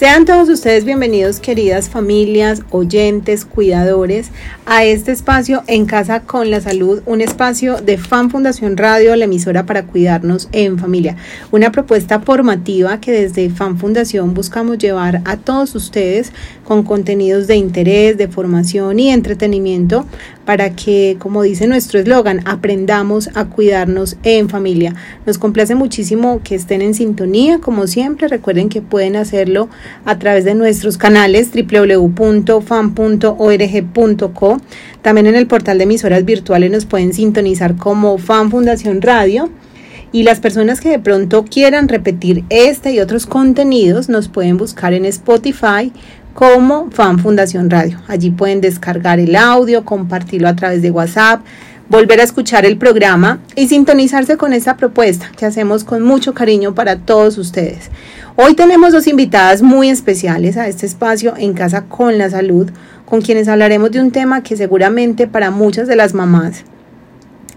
Sean todos ustedes bienvenidos, queridas familias, oyentes, cuidadores, a este espacio En Casa con la Salud, un espacio de Fan Fundación Radio, la emisora para cuidarnos en familia. Una propuesta formativa que desde Fan Fundación buscamos llevar a todos ustedes con contenidos de interés, de formación y entretenimiento para que, como dice nuestro eslogan, aprendamos a cuidarnos en familia. Nos complace muchísimo que estén en sintonía, como siempre. Recuerden que pueden hacerlo a través de nuestros canales www.fan.org.co. También en el portal de emisoras virtuales nos pueden sintonizar como Fan Fundación Radio. Y las personas que de pronto quieran repetir este y otros contenidos nos pueden buscar en Spotify, como Fan Fundación Radio. Allí pueden descargar el audio, compartirlo a través de WhatsApp, volver a escuchar el programa y sintonizarse con esta propuesta que hacemos con mucho cariño para todos ustedes. Hoy tenemos dos invitadas muy especiales a este espacio en Casa con la Salud, con quienes hablaremos de un tema que seguramente para muchas de las mamás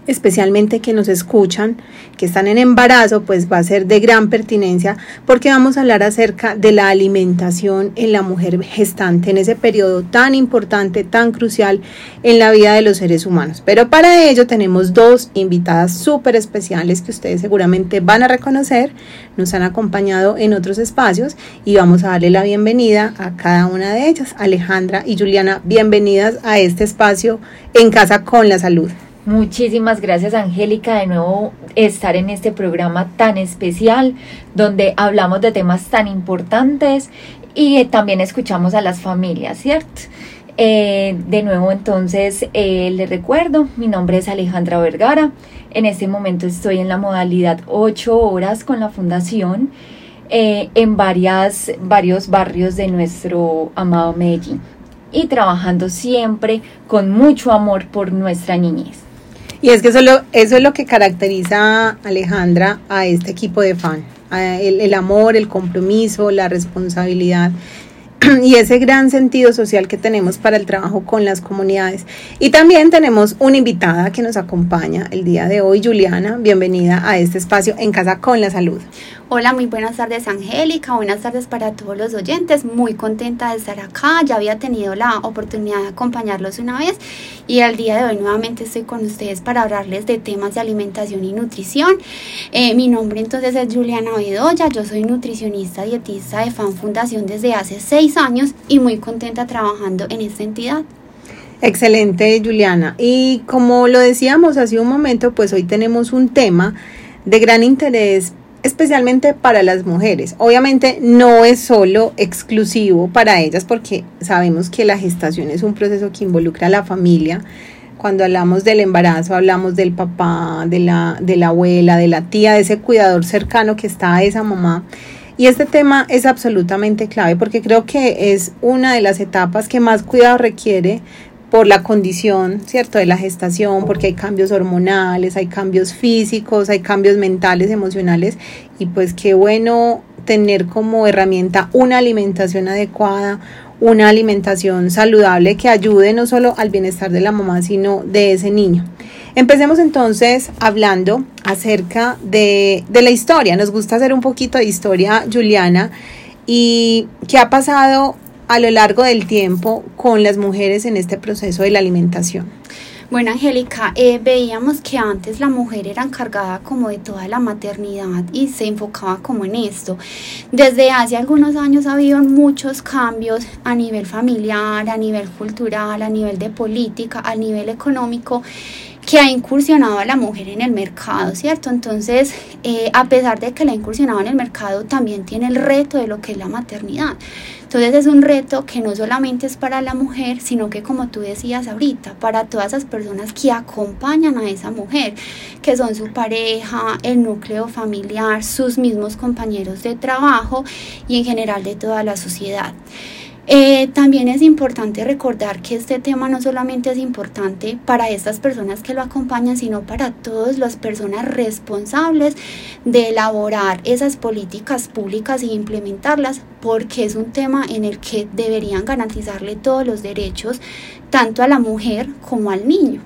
especialmente que nos escuchan, que están en embarazo, pues va a ser de gran pertinencia porque vamos a hablar acerca de la alimentación en la mujer gestante, en ese periodo tan importante, tan crucial en la vida de los seres humanos. Pero para ello tenemos dos invitadas súper especiales que ustedes seguramente van a reconocer, nos han acompañado en otros espacios y vamos a darle la bienvenida a cada una de ellas. Alejandra y Juliana, bienvenidas a este espacio en Casa con la Salud. Muchísimas gracias Angélica de nuevo estar en este programa tan especial donde hablamos de temas tan importantes y eh, también escuchamos a las familias, ¿cierto? Eh, de nuevo entonces eh, les recuerdo, mi nombre es Alejandra Vergara, en este momento estoy en la modalidad 8 horas con la fundación en varias, varios barrios de nuestro amado Medellín y trabajando siempre con mucho amor por nuestra niñez. Y es que eso, eso es lo que caracteriza Alejandra a este equipo de fan, el, el amor, el compromiso, la responsabilidad y ese gran sentido social que tenemos para el trabajo con las comunidades. Y también tenemos una invitada que nos acompaña el día de hoy, Juliana. Bienvenida a este espacio en Casa con la Salud. Hola, muy buenas tardes Angélica, buenas tardes para todos los oyentes, muy contenta de estar acá, ya había tenido la oportunidad de acompañarlos una vez y al día de hoy nuevamente estoy con ustedes para hablarles de temas de alimentación y nutrición. Eh, mi nombre entonces es Juliana Bedoya, yo soy nutricionista dietista de Fan Fundación desde hace seis años y muy contenta trabajando en esta entidad. Excelente, Juliana. Y como lo decíamos hace un momento, pues hoy tenemos un tema de gran interés especialmente para las mujeres. Obviamente no es solo exclusivo para ellas porque sabemos que la gestación es un proceso que involucra a la familia. Cuando hablamos del embarazo, hablamos del papá, de la, de la abuela, de la tía, de ese cuidador cercano que está a esa mamá. Y este tema es absolutamente clave porque creo que es una de las etapas que más cuidado requiere por la condición, ¿cierto?, de la gestación, porque hay cambios hormonales, hay cambios físicos, hay cambios mentales, emocionales, y pues qué bueno tener como herramienta una alimentación adecuada, una alimentación saludable que ayude no solo al bienestar de la mamá, sino de ese niño. Empecemos entonces hablando acerca de, de la historia. Nos gusta hacer un poquito de historia, Juliana, y qué ha pasado a lo largo del tiempo con las mujeres en este proceso de la alimentación? Bueno, Angélica, eh, veíamos que antes la mujer era encargada como de toda la maternidad y se enfocaba como en esto. Desde hace algunos años ha habido muchos cambios a nivel familiar, a nivel cultural, a nivel de política, a nivel económico que ha incursionado a la mujer en el mercado, ¿cierto? Entonces, eh, a pesar de que la ha incursionado en el mercado, también tiene el reto de lo que es la maternidad. Entonces es un reto que no solamente es para la mujer, sino que como tú decías ahorita, para todas esas personas que acompañan a esa mujer, que son su pareja, el núcleo familiar, sus mismos compañeros de trabajo y en general de toda la sociedad. Eh, también es importante recordar que este tema no solamente es importante para estas personas que lo acompañan, sino para todas las personas responsables de elaborar esas políticas públicas e implementarlas, porque es un tema en el que deberían garantizarle todos los derechos, tanto a la mujer como al niño.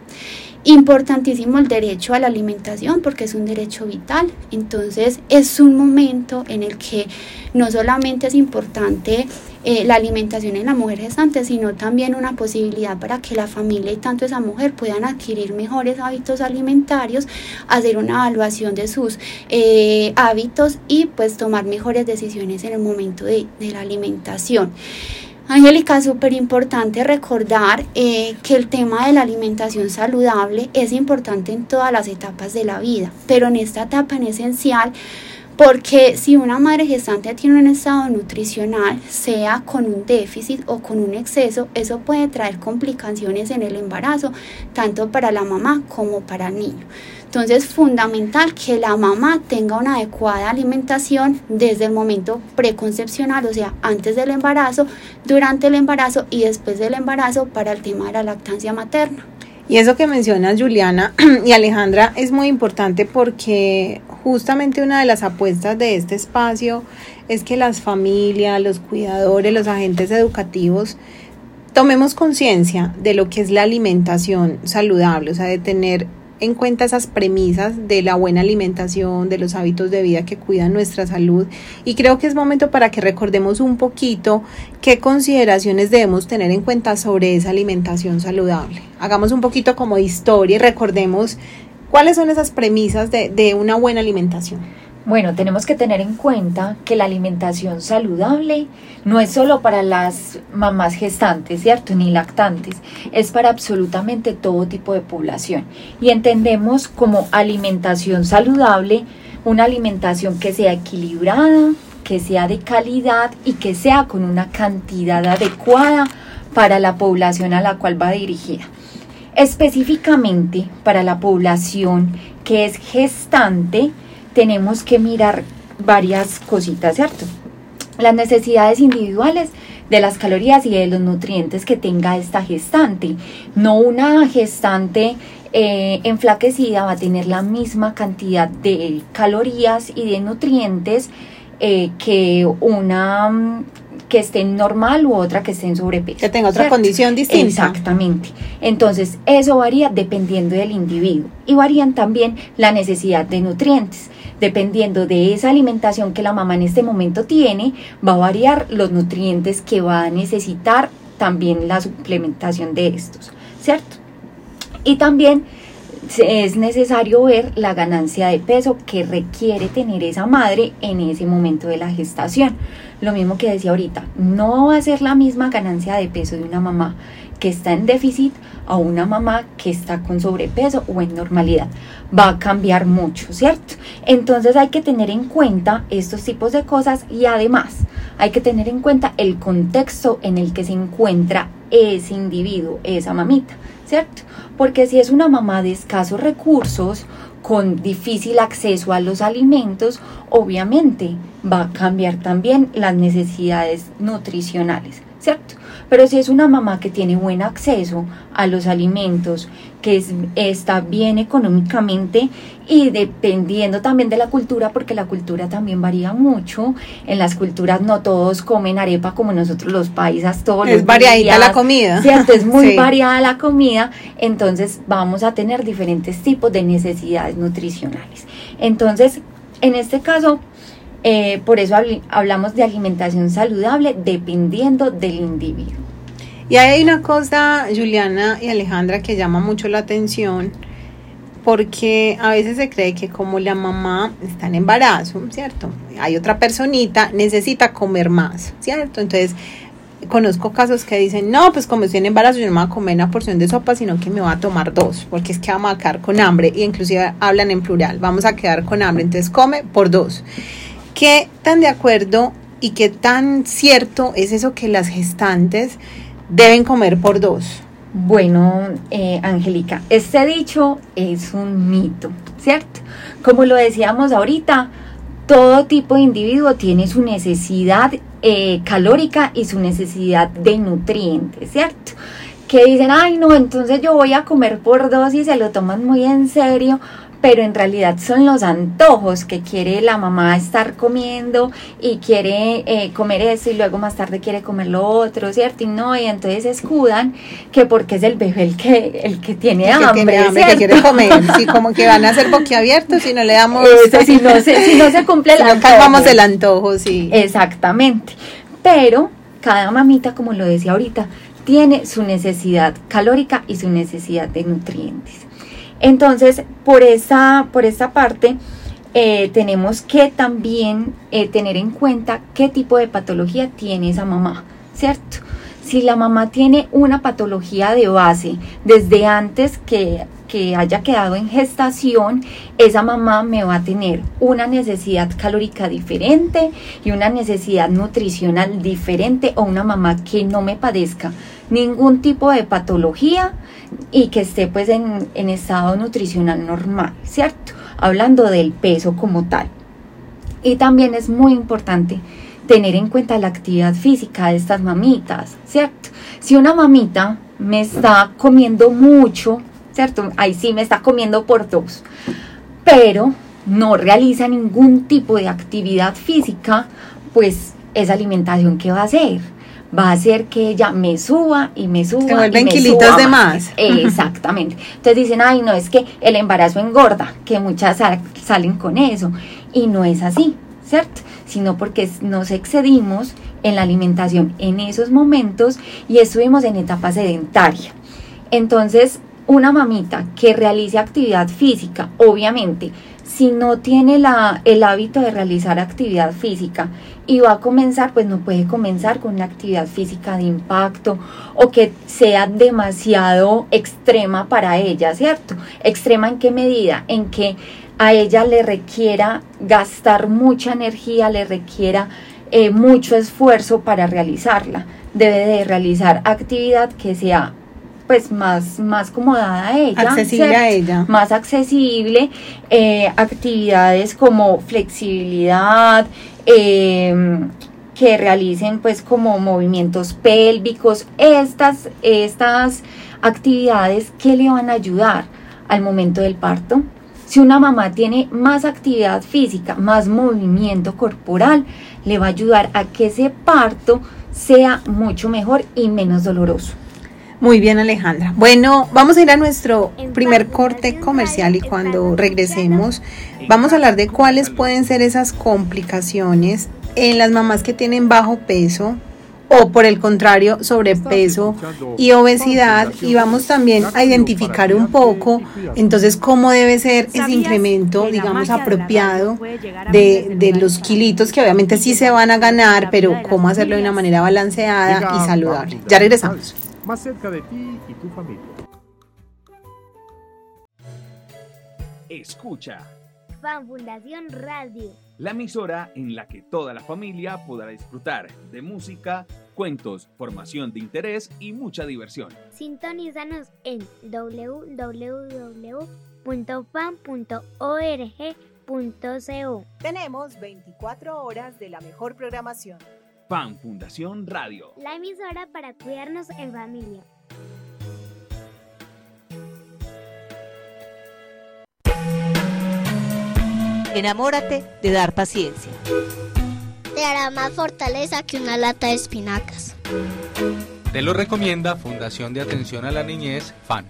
Importantísimo el derecho a la alimentación porque es un derecho vital. Entonces es un momento en el que no solamente es importante eh, la alimentación en la mujer gestante, sino también una posibilidad para que la familia y tanto esa mujer puedan adquirir mejores hábitos alimentarios, hacer una evaluación de sus eh, hábitos y pues tomar mejores decisiones en el momento de, la alimentación. Angélica, súper importante recordar eh, que el tema de la alimentación saludable es importante en todas las etapas de la vida, pero en esta etapa en esencial porque si una madre gestante tiene un estado nutricional, sea con un déficit o con un exceso, eso puede traer complicaciones en el embarazo, tanto para la mamá como para el niño. Entonces, es fundamental que la mamá tenga una adecuada alimentación desde el momento preconcepcional, o sea, antes del embarazo, durante el embarazo y después del embarazo para el tema de la lactancia materna. Y eso que mencionas, Juliana y Alejandra, es muy importante porque justamente una de las apuestas de este espacio es que las familias, los cuidadores, los agentes educativos, tomemos conciencia de lo que es la alimentación saludable, o sea, de tener en cuenta esas premisas de la buena alimentación, de los hábitos de vida que cuidan nuestra salud. Y creo que es momento para que recordemos un poquito qué consideraciones debemos tener en cuenta sobre esa alimentación saludable. Hagamos un poquito como historia y recordemos cuáles son esas premisas de, de una buena alimentación. Bueno, tenemos que tener en cuenta que la alimentación saludable no es solo para las mamás gestantes, ¿cierto? Ni lactantes, es para absolutamente todo tipo de población. Y entendemos como alimentación saludable una alimentación que sea equilibrada, que sea de calidad y que sea con una cantidad adecuada para la población a la cual va dirigida. Específicamente para la población que es gestante, tenemos que mirar varias cositas, ¿cierto? Las necesidades individuales de las calorías y de los nutrientes que tenga esta gestante. No una gestante eh, enflaquecida va a tener la misma cantidad de calorías y de nutrientes eh, que una mm, que esté normal u otra que esté en sobrepeso. Que tenga otra condición distinta. Exactamente. Entonces, eso varía dependiendo del individuo y varían también la necesidad de nutrientes. Dependiendo de esa alimentación que la mamá en este momento tiene, va a variar los nutrientes que va a necesitar también la suplementación de estos, ¿cierto? Y también es necesario ver la ganancia de peso que requiere tener esa madre en ese momento de la gestación. Lo mismo que decía ahorita, no va a ser la misma ganancia de peso de una mamá que está en déficit a una mamá que está con sobrepeso o en normalidad. Va a cambiar mucho, ¿cierto? Entonces hay que tener en cuenta estos tipos de cosas y además hay que tener en cuenta el contexto en el que se encuentra ese individuo, esa mamita, ¿cierto? Porque si es una mamá de escasos recursos, con difícil acceso a los alimentos, obviamente va a cambiar también las necesidades nutricionales, ¿cierto? Pero si es una mamá que tiene buen acceso a los alimentos, que está bien económicamente y dependiendo también de la cultura, porque la cultura también varía mucho. En las culturas no todos comen arepa como nosotros los paisas, todos es variadita la comida. Cierto, es muy variada la comida, entonces vamos a tener diferentes tipos de necesidades nutricionales. Entonces, en este caso, eh, por eso hablamos de alimentación saludable dependiendo del individuo. Y hay una cosa, Juliana y Alejandra, que llama mucho la atención, porque a veces se cree que como la mamá está en embarazo, ¿cierto? Hay otra personita, necesita comer más, ¿cierto? Entonces, conozco casos que dicen, no, pues como estoy en embarazo, yo no me voy a comer una porción de sopa, sino que me voy a tomar dos, porque es que vamos a quedar con hambre, y inclusive hablan en plural, vamos a quedar con hambre, entonces come por dos. ¿Qué tan de acuerdo y qué tan cierto es eso que las gestantes deben comer por dos? Bueno, eh, Angélica, este dicho es un mito, ¿cierto? Como lo decíamos ahorita, todo tipo de individuo tiene su necesidad eh, calórica y su necesidad de nutrientes, ¿cierto? Que dicen, ay no, entonces yo voy a comer por dos y se lo toman muy en serio, pero en realidad son los antojos que quiere la mamá estar comiendo y quiere eh, comer eso y luego más tarde quiere comer lo otro, ¿cierto? Y no, y entonces escudan que porque es el bebé el que, el que tiene hambre, que quiere comer, sí, como que van a ser boquiabiertos si no le damos... Eso, si no se, si no se cumple el si no calmamos el antojo, sí. Exactamente, pero cada mamita, como lo decía ahorita, tiene su necesidad calórica y su necesidad de nutrientes. Entonces, por esa, por esa parte, eh, tenemos que también eh, tener en cuenta qué tipo de patología tiene esa mamá, ¿cierto? Si la mamá tiene una patología de base desde antes que, que haya quedado en gestación, esa mamá me va a tener una necesidad calórica diferente y una necesidad nutricional diferente o una mamá que no me padezca ningún tipo de patología y que esté pues en, estado nutricional normal, ¿cierto? Hablando del peso como tal. Y también es muy importante tener en cuenta la actividad física de estas mamitas, ¿cierto? Si una mamita me está comiendo mucho, ¿cierto? Ahí sí me está comiendo por dos, pero no realiza ningún tipo de actividad física, pues esa alimentación que va a hacer va a hacer que ella me suba y me suba. Se vuelven y kilitos de más. Exactamente. Entonces dicen, ay, no, es que el embarazo engorda, que muchas salen con eso. Y no es así, ¿cierto? Sino porque nos excedimos en la alimentación en esos momentos y estuvimos en etapa sedentaria. Entonces, una mamita que realice actividad física, obviamente, si no tiene la, el hábito de realizar actividad física y va a comenzar, pues no puede comenzar con una actividad física de impacto o que sea demasiado extrema para ella, ¿cierto? Extrema en qué medida? En que a ella le requiera gastar mucha energía, le requiera eh, mucho esfuerzo para realizarla. Debe de realizar actividad que sea pues más, más acomodada a ella. Accesible a ella. Más accesible, eh, actividades como flexibilidad, em, que realicen pues como movimientos pélvicos, estas, estas actividades que le van a ayudar al momento del parto. Si una mamá tiene más actividad física, más movimiento corporal, le va a ayudar a que ese parto sea mucho mejor y menos doloroso. Muy bien, Alejandra. Bueno, vamos a ir a nuestro primer corte comercial y cuando regresemos vamos a hablar de cuáles pueden ser esas complicaciones en las mamás que tienen bajo peso o por el contrario sobrepeso y obesidad. Y vamos también a identificar un poco entonces cómo debe ser ese incremento digamos apropiado de, de los kilitos que obviamente sí se van a ganar pero cómo hacerlo de una manera balanceada y saludable. Ya regresamos más cerca de ti y tu familia. Escucha. Fan Fundación Radio. La emisora en la que toda la familia podrá disfrutar de música, cuentos, formación de interés y mucha diversión. Sintonízanos en www.fan.org.co. Tenemos 24 horas de la mejor programación Fan Fundación Radio. La emisora para cuidarnos en familia. Enamórate de dar paciencia. Te hará más fortaleza que una lata de espinacas. Te lo recomienda Fundación de Atención a la Niñez, FAN.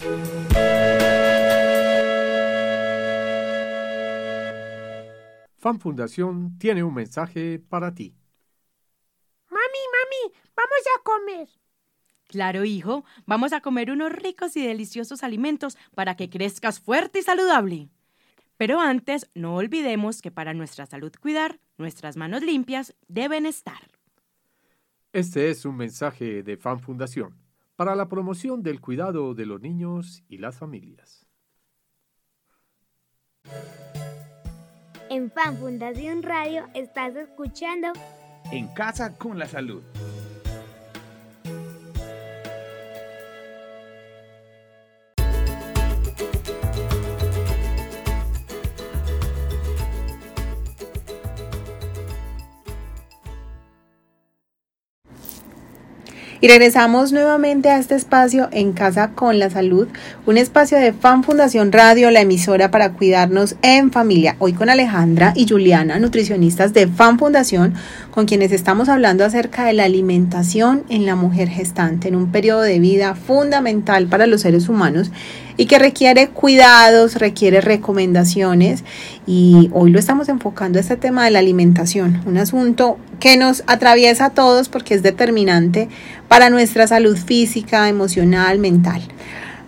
FAN Fundación tiene un mensaje para ti. Vamos a comer. Claro, hijo, vamos a comer unos ricos y deliciosos alimentos para que crezcas fuerte y saludable. Pero antes, no olvidemos que para nuestra salud cuidar, nuestras manos limpias deben estar. Este es un mensaje de Fan Fundación para la promoción del cuidado de los niños y las familias. En Fan Fundación Radio estás escuchando En Casa con la Salud. Y regresamos nuevamente a este espacio en Casa con la Salud, un espacio de Fan Fundación Radio, la emisora para cuidarnos en familia. Hoy con Alejandra y Juliana, nutricionistas de Fan Fundación, con quienes estamos hablando acerca de la alimentación en la mujer gestante, en un periodo de vida fundamental para los seres humanos y que requiere cuidados, requiere recomendaciones y hoy lo estamos enfocando a este tema de la alimentación, un asunto que nos atraviesa a todos porque es determinante para nuestra salud física, emocional, mental.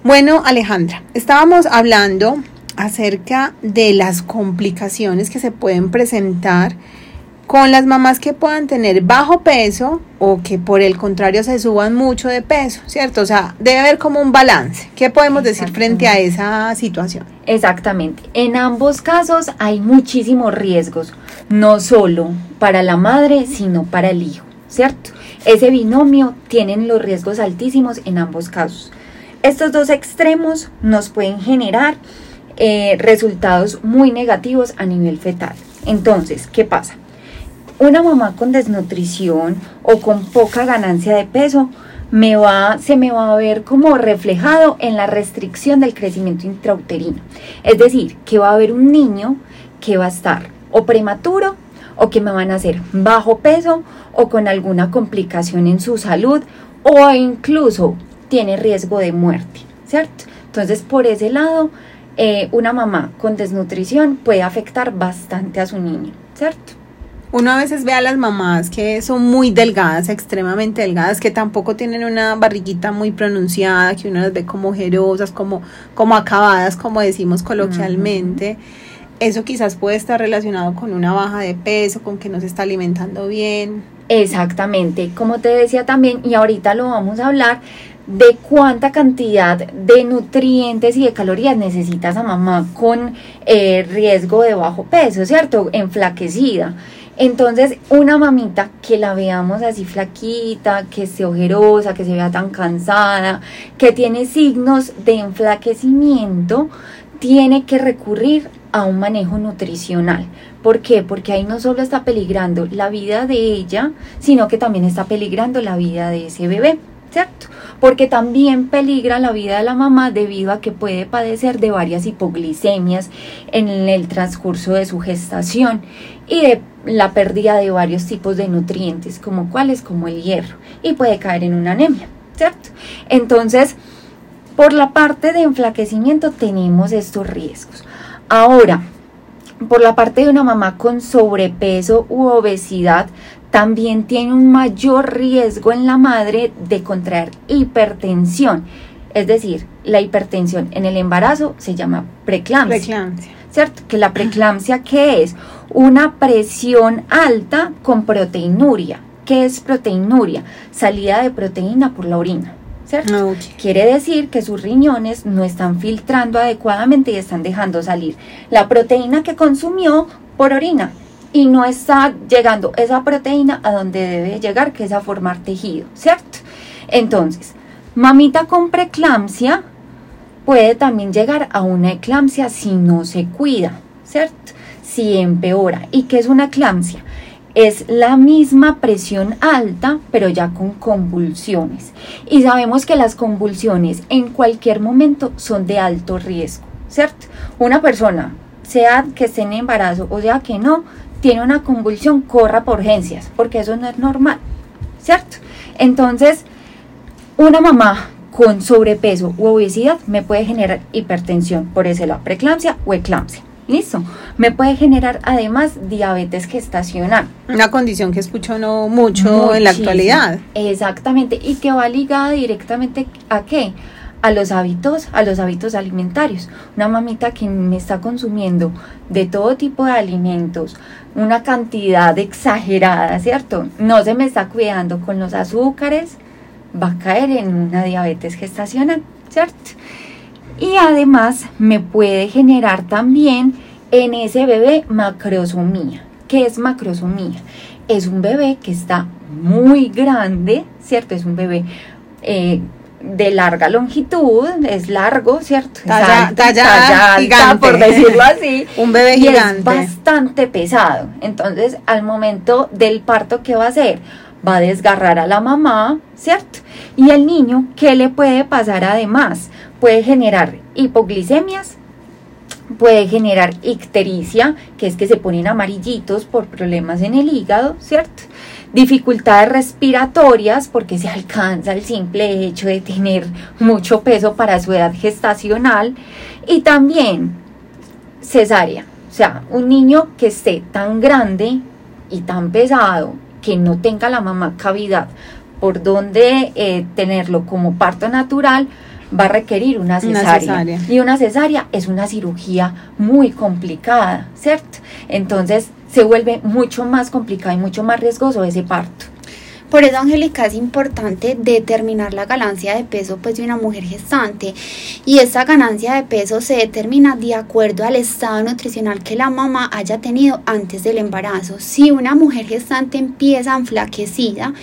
Bueno, Alejandra, estábamos hablando acerca de las complicaciones que se pueden presentar con las mamás que puedan tener bajo peso o que por el contrario se suban mucho de peso, ¿cierto? O sea, debe haber como un balance. ¿Qué podemos decir frente a esa situación? Exactamente. En ambos casos hay muchísimos riesgos, no solo para la madre, sino para el hijo, ¿cierto? Ese binomio tienen los riesgos altísimos en ambos casos. Estos dos extremos nos pueden generar eh, resultados muy negativos a nivel fetal. Entonces, ¿qué pasa? Una mamá con desnutrición o con poca ganancia de peso me va, se me va a ver como reflejado en la restricción del crecimiento intrauterino. Es decir, que va a haber un niño que va a estar o prematuro o que me van a hacer bajo peso o con alguna complicación en su salud o incluso tiene riesgo de muerte, ¿cierto? Entonces, por ese lado, eh, una mamá con desnutrición puede afectar bastante a su niño, ¿cierto? Uno a veces ve a las mamás que son muy delgadas, extremadamente delgadas, que tampoco tienen una barriguita muy pronunciada, que uno las ve como ojerosas, como, como acabadas, como decimos coloquialmente. Eso quizás puede estar relacionado con una baja de peso, con que no se está alimentando bien. Exactamente, como te decía también, y ahorita lo vamos a hablar, de cuánta cantidad de nutrientes y de calorías necesita esa mamá con eh, riesgo de bajo peso, ¿cierto? Enflaquecida. Entonces, una mamita que la veamos así flaquita, que esté ojerosa, que se vea tan cansada, que tiene signos de enflaquecimiento, tiene que recurrir a un manejo nutricional. ¿Por qué? Porque ahí no solo está peligrando la vida de ella, sino que también está peligrando la vida de ese bebé. ¿cierto? Porque también peligra la vida de la mamá debido a que puede padecer de varias hipoglicemias en el transcurso de su gestación y de la pérdida de varios tipos de nutrientes, como cuáles, como el hierro, y puede caer en una anemia, ¿cierto? Entonces, por la parte de enflaquecimiento tenemos estos riesgos. Ahora, por la parte de una mamá con sobrepeso u obesidad, también tiene un mayor riesgo en la madre de contraer hipertensión. Es decir, la hipertensión en el embarazo se llama preeclampsia. Preeclampsia. ¿Cierto? Que la preeclampsia, ¿qué es? Una presión alta con proteinuria. ¿Qué es proteinuria? Salida de proteína por la orina. ¿cierto? Ah, Quiere decir que sus riñones no están filtrando adecuadamente y están dejando salir la proteína que consumió por orina y no está llegando esa proteína a donde debe llegar, que es a formar tejido, ¿cierto? Entonces, mamita con preeclampsia puede también llegar a una eclampsia si no se cuida, ¿cierto? Si empeora. ¿Y qué es una eclampsia? Es la misma presión alta, pero ya con convulsiones. Y sabemos que las convulsiones en cualquier momento son de alto riesgo, ¿cierto? Una persona, sea que esté en embarazo o sea que no, tiene una convulsión, corra por urgencias, porque eso no es normal, ¿cierto? Entonces, una mamá con sobrepeso u obesidad me puede generar hipertensión, por eso la preeclampsia o eclampsia. Listo. Me puede generar además diabetes gestacional. Una condición que escucho no mucho en la actualidad. Exactamente. Y que va ligada directamente a qué? a los hábitos, a los hábitos alimentarios. Una mamita que me está consumiendo de todo tipo de alimentos, una cantidad exagerada, ¿cierto? No se me está cuidando con los azúcares, va a caer en una diabetes gestacional, ¿cierto? Y además me puede generar también en ese bebé macrosomía. ¿Qué es macrosomía? Es un bebé que está muy grande, ¿cierto? Es un bebé eh, de larga longitud, es largo, ¿cierto? Talla, por decirlo así. Un bebé y gigante. Es bastante pesado. Entonces, al momento del parto, ¿qué va a hacer? Va a desgarrar a la mamá, ¿cierto? Y el niño, ¿qué le puede pasar además? Puede generar hipoglicemias, puede generar ictericia, que es que se ponen amarillitos por problemas en el hígado, ¿cierto? Dificultades respiratorias, porque se alcanza el simple hecho de tener mucho peso para su edad gestacional. Y también cesárea, o sea, un niño que esté tan grande y tan pesado que no tenga la mamá cavidad por donde eh, tenerlo como parto natural, va a requerir una cesárea. Y una cesárea es una cirugía muy complicada, ¿cierto? Entonces se vuelve mucho más complicado y mucho más riesgoso ese parto. Por eso, Angélica, es importante determinar la ganancia de peso pues, de una mujer gestante. Y esta ganancia de peso se determina de acuerdo al estado nutricional que la mamá haya tenido antes del embarazo. Si una mujer gestante empieza enflaquecida,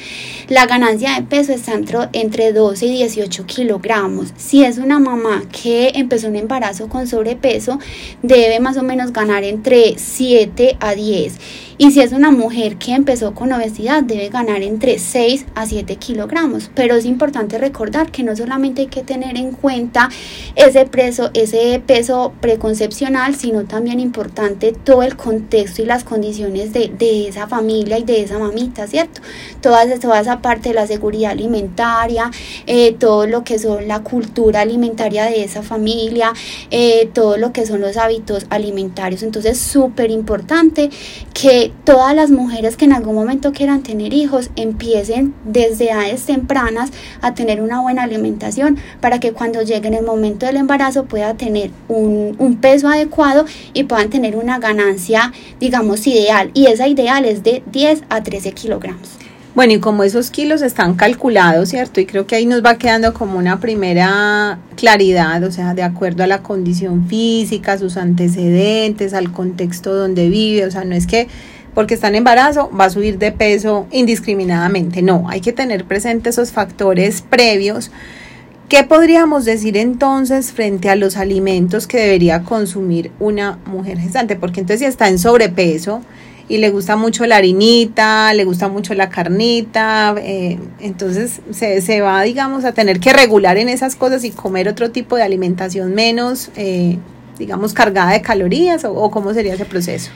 la ganancia de peso está entre, entre 12 y 18 kilogramos. Si es una mamá que empezó un embarazo con sobrepeso, debe más o menos ganar entre 7 a 10 y si es una mujer que empezó con obesidad, debe ganar entre 6 a 7 kilogramos. Pero es importante recordar que no solamente hay que tener en cuenta ese peso, ese peso preconcepcional, sino también importante todo el contexto y las condiciones de, esa familia y de esa mamita, ¿cierto? Toda, toda esa parte de la seguridad alimentaria, eh, todo lo que son la cultura alimentaria de esa familia, eh, todo lo que son los hábitos alimentarios. Entonces, súper importante que todas las mujeres que en algún momento quieran tener hijos empiecen desde edades tempranas a tener una buena alimentación para que cuando llegue el momento del embarazo pueda tener un, un peso adecuado y puedan tener una ganancia, digamos, ideal. Y esa ideal es de 10 a 13 kilogramos. Bueno, y como esos kilos están calculados, ¿cierto? Y creo que ahí nos va quedando como una primera claridad, o sea, de acuerdo a la condición física, sus antecedentes, al contexto donde vive, o sea, no es que porque está en embarazo va a subir de peso indiscriminadamente. No, hay que tener presente esos factores previos. ¿Qué podríamos decir entonces frente a los alimentos que debería consumir una mujer gestante? Porque entonces si está en sobrepeso y le gusta mucho la harinita, le gusta mucho la carnita, eh, entonces se, va, digamos, a tener que regular en esas cosas y comer otro tipo de alimentación menos, eh, digamos, cargada de calorías o cómo sería ese proceso.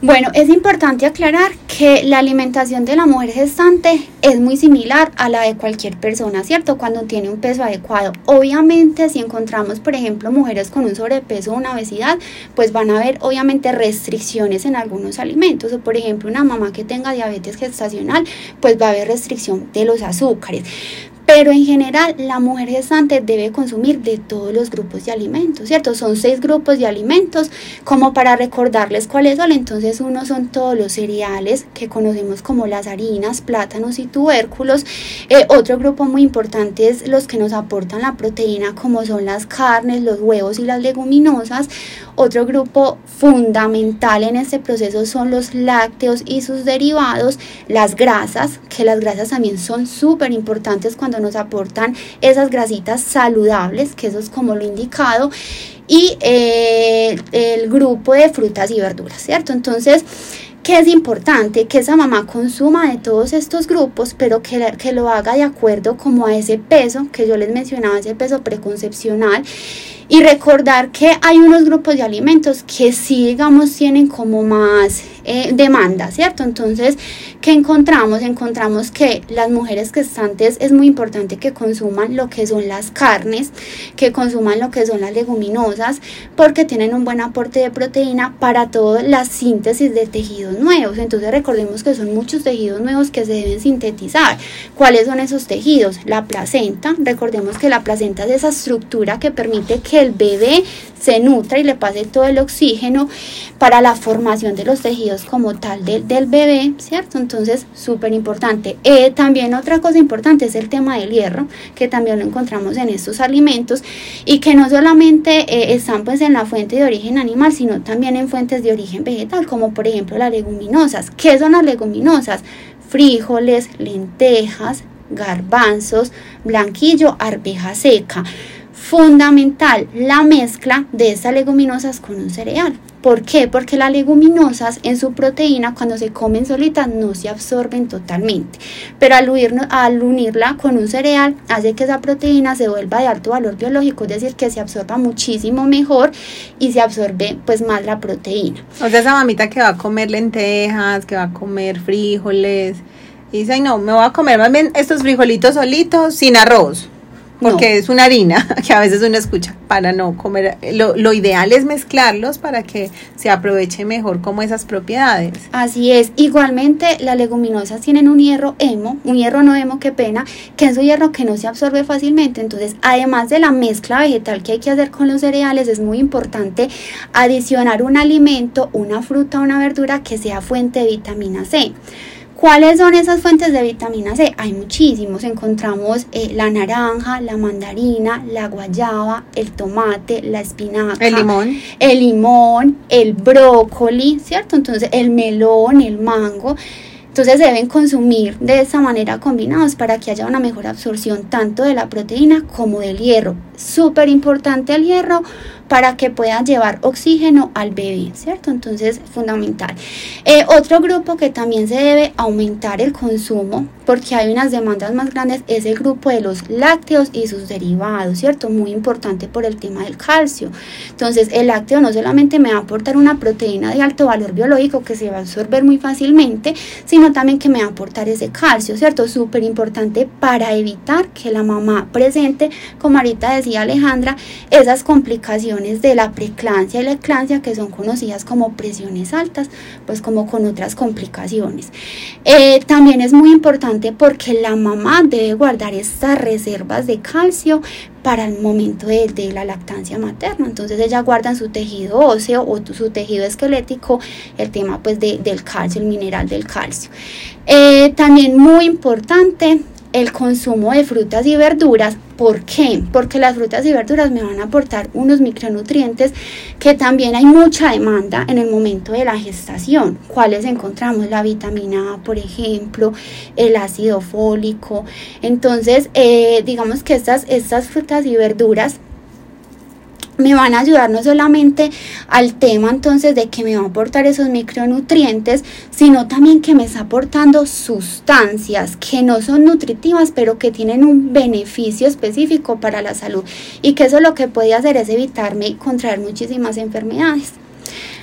Bueno, es importante aclarar que la alimentación de la mujer gestante es muy similar a la de cualquier persona, ¿cierto? Cuando tiene un peso adecuado. Obviamente, si encontramos, por ejemplo, mujeres con un sobrepeso o una obesidad, pues van a haber, obviamente, restricciones en algunos alimentos. O, por ejemplo, una mamá que tenga diabetes gestacional, pues va a haber restricción de los azúcares. Pero en general la mujer gestante debe consumir de todos los grupos de alimentos, ¿cierto? Son seis grupos de alimentos, como para recordarles cuáles son. Entonces uno son todos los cereales que conocemos como las harinas, plátanos y tubérculos. Eh, otro grupo muy importante es los que nos aportan la proteína, como son las carnes, los huevos y las leguminosas. Otro grupo fundamental en este proceso son los lácteos y sus derivados, las grasas, que las grasas también son súper importantes cuando nos aportan esas grasitas saludables, que eso es como lo indicado, y eh, el grupo de frutas y verduras, ¿cierto? Entonces, ¿qué es importante? Que esa mamá consuma de todos estos grupos, pero que, que lo haga de acuerdo como a ese peso que yo les mencionaba, ese peso preconcepcional y recordar que hay unos grupos de alimentos que sí, digamos, tienen como más eh, demanda, ¿cierto? Entonces, ¿qué encontramos? Encontramos que las mujeres gestantes es muy importante que consuman lo que son las carnes, que consuman lo que son las leguminosas, porque tienen un buen aporte de proteína para toda la síntesis de tejidos nuevos. Entonces, recordemos que son muchos tejidos nuevos que se deben sintetizar. ¿Cuáles son esos tejidos? La placenta, recordemos que la placenta es esa estructura que permite que el bebé se nutra y le pase todo el oxígeno para la formación de los tejidos como tal del bebé, ¿cierto? Entonces, súper importante. Eh, también otra cosa importante es el tema del hierro, que también lo encontramos en estos alimentos y que no solamente eh, están pues en la fuente de origen animal, sino también en fuentes de origen vegetal, como por ejemplo las leguminosas. ¿Qué son las leguminosas? Frijoles, lentejas, garbanzos, blanquillo, arveja seca fundamental la mezcla de estas leguminosas con un cereal. ¿Por qué? Porque las leguminosas en su proteína cuando se comen solitas no se absorben totalmente, pero al, al unirla con un cereal hace que esa proteína se vuelva de alto valor biológico, es decir, que se absorba muchísimo mejor y se absorbe pues más la proteína. O sea, esa mamita que va a comer lentejas, que va a comer frijoles, dice, no, me voy a comer más bien estos frijolitos solitos sin arroz porque es una harina que a veces uno escucha para no comer. Lo, lo, ideal es mezclarlos para que se aproveche mejor como esas propiedades. Así es. Igualmente las leguminosas tienen un hierro hemo, un hierro no hemo, qué pena, que es un hierro que no se absorbe fácilmente. Entonces, además de la mezcla vegetal que hay que hacer con los cereales, es muy importante adicionar un alimento, una fruta, una verdura que sea fuente de vitamina C. ¿Cuáles son esas fuentes de vitamina C? Hay muchísimos. Encontramos eh, la naranja, la mandarina, la guayaba, el tomate, la espinaca. El limón. El limón, el brócoli, ¿cierto? Entonces el melón, el mango. Entonces se deben consumir de esa manera combinados para que haya una mejor absorción tanto de la proteína como del hierro. Súper importante el hierro para que puedan llevar oxígeno al bebé, ¿cierto? Entonces, fundamental. Eh, otro grupo que también se debe aumentar el consumo, porque hay unas demandas más grandes, es el grupo de los lácteos y sus derivados, ¿cierto? Muy importante por el tema del calcio. Entonces, el lácteo no solamente me va a aportar una proteína de alto valor biológico que se va a absorber muy fácilmente, sino también que me va a aportar ese calcio, ¿cierto? Súper importante para evitar que la mamá presente, como ahorita decía Alejandra, esas complicaciones de la preclancia y la eclancia que son conocidas como presiones altas, pues como con otras complicaciones. Eh, también es muy importante porque la mamá debe guardar estas reservas de calcio para el momento de, la lactancia materna. Entonces ella guarda en su tejido óseo o su tejido esquelético el tema pues del calcio, el mineral del calcio. Eh, también muy importante el consumo de frutas y verduras. ¿Por qué? Porque las frutas y verduras me van a aportar unos micronutrientes que también hay mucha demanda en el momento de la gestación. ¿Cuáles encontramos? La vitamina A, por ejemplo, el ácido fólico. Entonces, eh, digamos que estas, estas frutas y verduras me van a ayudar no solamente al tema entonces de que me va a aportar esos micronutrientes, sino también que me está aportando sustancias que no son nutritivas, pero que tienen un beneficio específico para la salud y que eso lo que puede hacer es evitarme contraer muchísimas enfermedades.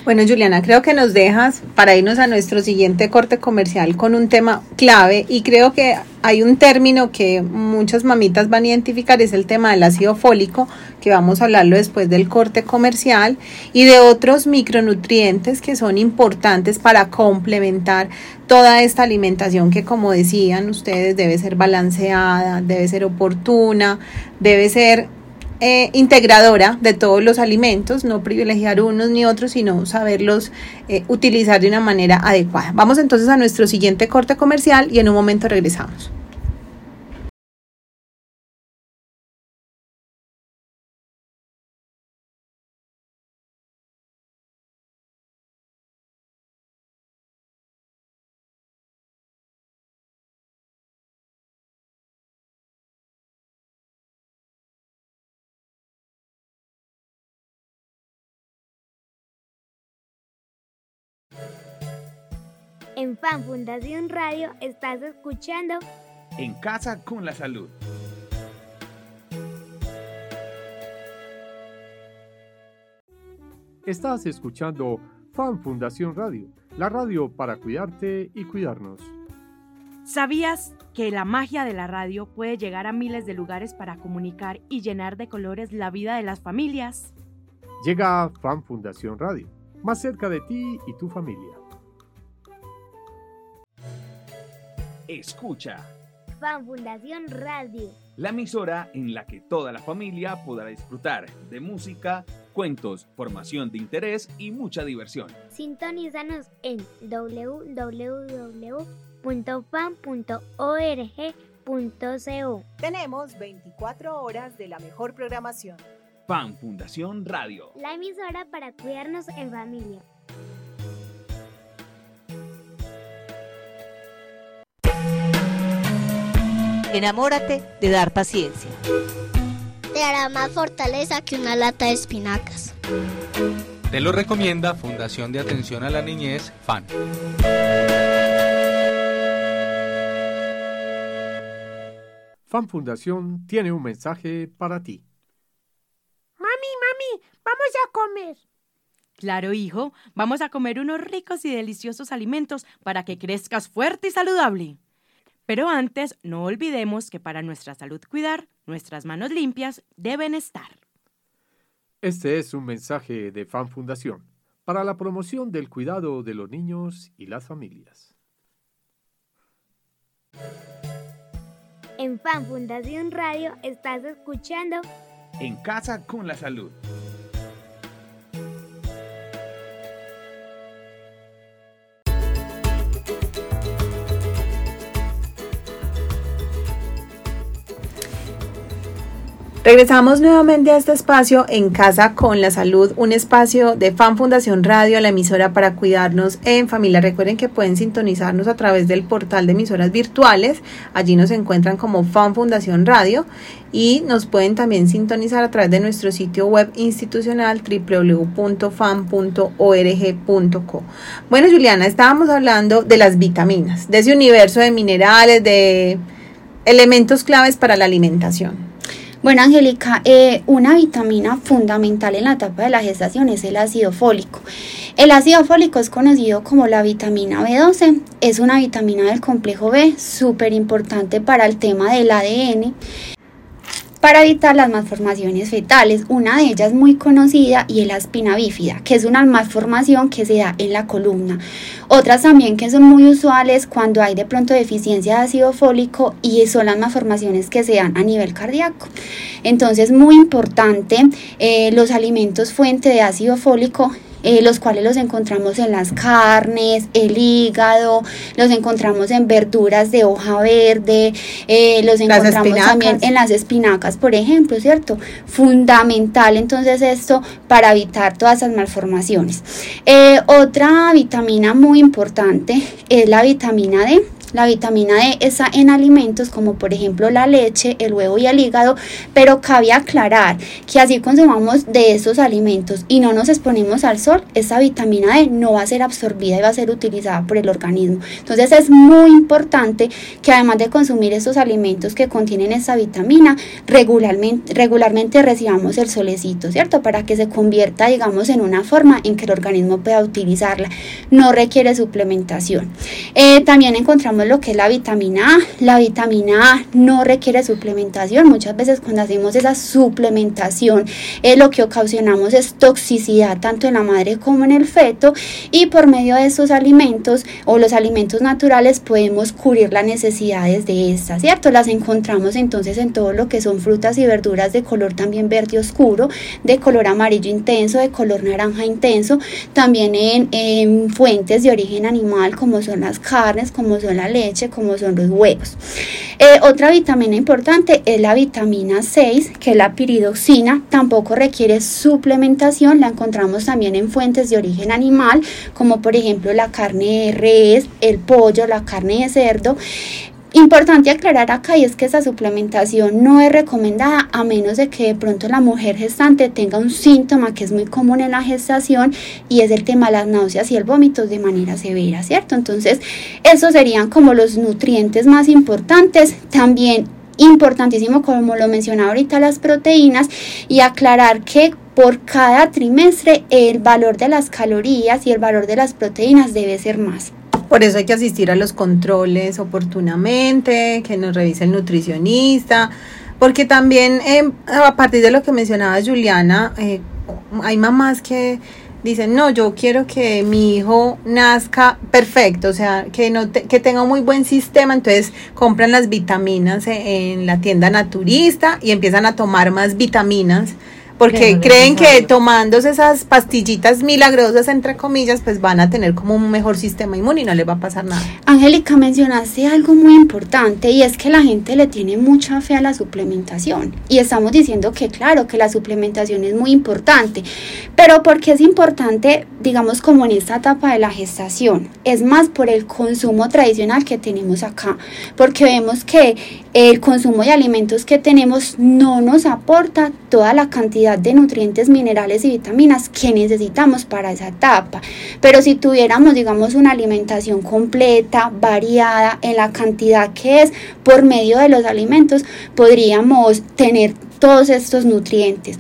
Bueno, Juliana, creo que nos dejas para irnos a nuestro siguiente corte comercial con un tema clave y creo que hay un término que muchas mamitas van a identificar, es el tema del ácido fólico, que vamos a hablarlo después del corte comercial, y de otros micronutrientes que son importantes para complementar toda esta alimentación que, como decían ustedes, debe ser balanceada, debe ser oportuna, debe ser eh, integradora de todos los alimentos, no privilegiar unos ni otros, sino saberlos eh, utilizar de una manera adecuada. Vamos entonces a nuestro siguiente corte comercial y en un momento regresamos. En Fan Fundación Radio estás escuchando En Casa con la Salud. Estás escuchando Fan Fundación Radio, la radio para cuidarte y cuidarnos. ¿Sabías que la magia de la radio puede llegar a miles de lugares para comunicar y llenar de colores la vida de las familias? Llega Fan Fundación Radio, más cerca de ti y tu familia. Escucha. Fan Fundación Radio. La emisora en la que toda la familia podrá disfrutar de música, cuentos, formación de interés y mucha diversión. Sintonízanos en www.fan.org.co. Tenemos 24 horas de la mejor programación. Fan Fundación Radio. La emisora para cuidarnos en familia. Enamórate de dar paciencia. Te hará más fortaleza que una lata de espinacas. Te lo recomienda Fundación de Atención a la Niñez, FAN. FAN Fundación tiene un mensaje para ti. Mami, mami, vamos a comer. Claro, hijo, vamos a comer unos ricos y deliciosos alimentos para que crezcas fuerte y saludable. Pero antes, no olvidemos que para nuestra salud cuidar, nuestras manos limpias deben estar. Este es un mensaje de Fan Fundación para la promoción del cuidado de los niños y las familias. En Fan Fundación Radio estás escuchando En casa con la salud. Regresamos nuevamente a este espacio en Casa con la Salud, un espacio de Fan Fundación Radio, la emisora para cuidarnos en familia. Recuerden que pueden sintonizarnos a través del portal de emisoras virtuales. Allí nos encuentran como Fan Fundación Radio y nos pueden también sintonizar a través de nuestro sitio web institucional www.fan.org.co. Bueno, Juliana, estábamos hablando de las vitaminas, de ese universo de minerales, de elementos claves para la alimentación. Bueno, Angélica, eh, una vitamina fundamental en la etapa de la gestación es el ácido fólico. El ácido fólico es conocido como la vitamina B12, es una vitamina del complejo B, súper importante para el tema del ADN para evitar las malformaciones fetales. Una de ellas muy conocida y es la espina bífida, que es una malformación que se da en la columna. Otras también que son muy usuales cuando hay de pronto deficiencia de ácido fólico y son las malformaciones que se dan a nivel cardíaco. Entonces, muy importante, eh, los alimentos fuente de ácido fólico eh, los cuales los encontramos en las carnes, el hígado, los encontramos en verduras de hoja verde, eh, los encontramos también en las espinacas, por ejemplo, ¿cierto? Fundamental entonces esto para evitar todas esas malformaciones. Eh, otra vitamina muy importante es la vitamina D. La vitamina D está en alimentos como por ejemplo la leche, el huevo y el hígado, pero cabe aclarar que así consumamos de estos alimentos y no nos exponemos al sol, esa vitamina D no va a ser absorbida y va a ser utilizada por el organismo. Entonces es muy importante que además de consumir estos alimentos que contienen esa vitamina, regularmente, regularmente recibamos el solecito, ¿cierto? Para que se convierta, digamos, en una forma en que el organismo pueda utilizarla. No requiere suplementación. Eh, también encontramos lo que es la vitamina A. La vitamina A no requiere suplementación. Muchas veces cuando hacemos esa suplementación, eh, lo que ocasionamos es toxicidad tanto en la madre como en el feto y por medio de estos alimentos o los alimentos naturales podemos cubrir las necesidades de estas, ¿cierto? Las encontramos entonces en todo lo que son frutas y verduras de color también verde oscuro, de color amarillo intenso, de color naranja intenso, también en, en fuentes de origen animal como son las carnes, como son las leche como son los huevos. Eh, otra vitamina importante es la vitamina 6, que es la piridoxina, tampoco requiere suplementación, la encontramos también en fuentes de origen animal, como por ejemplo la carne de res, el pollo, la carne de cerdo. Importante aclarar acá y es que esa suplementación no es recomendada a menos de que de pronto la mujer gestante tenga un síntoma que es muy común en la gestación y es el tema de las náuseas y el vómito de manera severa, ¿cierto? Entonces, esos serían como los nutrientes más importantes. También importantísimo, como lo mencionaba ahorita, las proteínas y aclarar que por cada trimestre el valor de las calorías y el valor de las proteínas debe ser más. Por eso hay que asistir a los controles oportunamente, que nos revise el nutricionista, porque también eh, a partir de lo que mencionaba Juliana, eh, hay mamás que dicen, no, yo quiero que mi hijo nazca perfecto, o sea, que, no que tenga un muy buen sistema, entonces compran las vitaminas en la tienda naturista y empiezan a tomar más vitaminas porque creen que tomándose esas pastillitas milagrosas, entre comillas, pues van a tener como un mejor sistema inmune y no les va a pasar nada. Angélica, mencionaste algo muy importante y es que la gente le tiene mucha fe a la suplementación. Y estamos diciendo que claro, que la suplementación es muy importante, pero ¿por qué es importante, digamos, como en esta etapa de la gestación? Es más por el consumo tradicional que tenemos acá, porque vemos que el consumo de alimentos que tenemos no nos aporta toda la cantidad de nutrientes, minerales y vitaminas que necesitamos para esa etapa. Pero si tuviéramos, digamos, una alimentación completa, variada, en la cantidad que es por medio de los alimentos, podríamos tener todos estos nutrientes.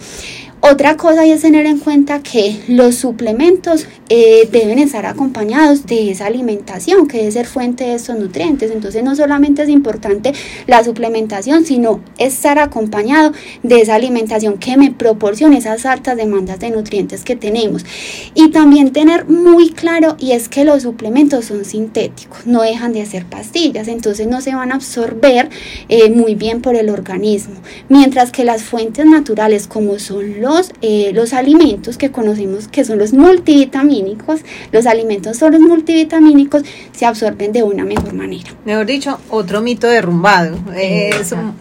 Otra cosa es tener en cuenta que los suplementos eh, deben estar acompañados de esa alimentación que debe ser fuente de estos nutrientes. Entonces no solamente es importante la suplementación, sino estar acompañado de esa alimentación que me proporcione esas altas demandas de nutrientes que tenemos. Y también tener muy claro y es que los suplementos son sintéticos, no dejan de ser pastillas, entonces no se van a absorber eh, muy bien por el organismo. Mientras que las fuentes naturales como son los eh, los, alimentos que conocemos que son los multivitamínicos, los alimentos son los multivitamínicos, se absorben de una mejor manera. Mejor dicho, otro mito derrumbado. Eh,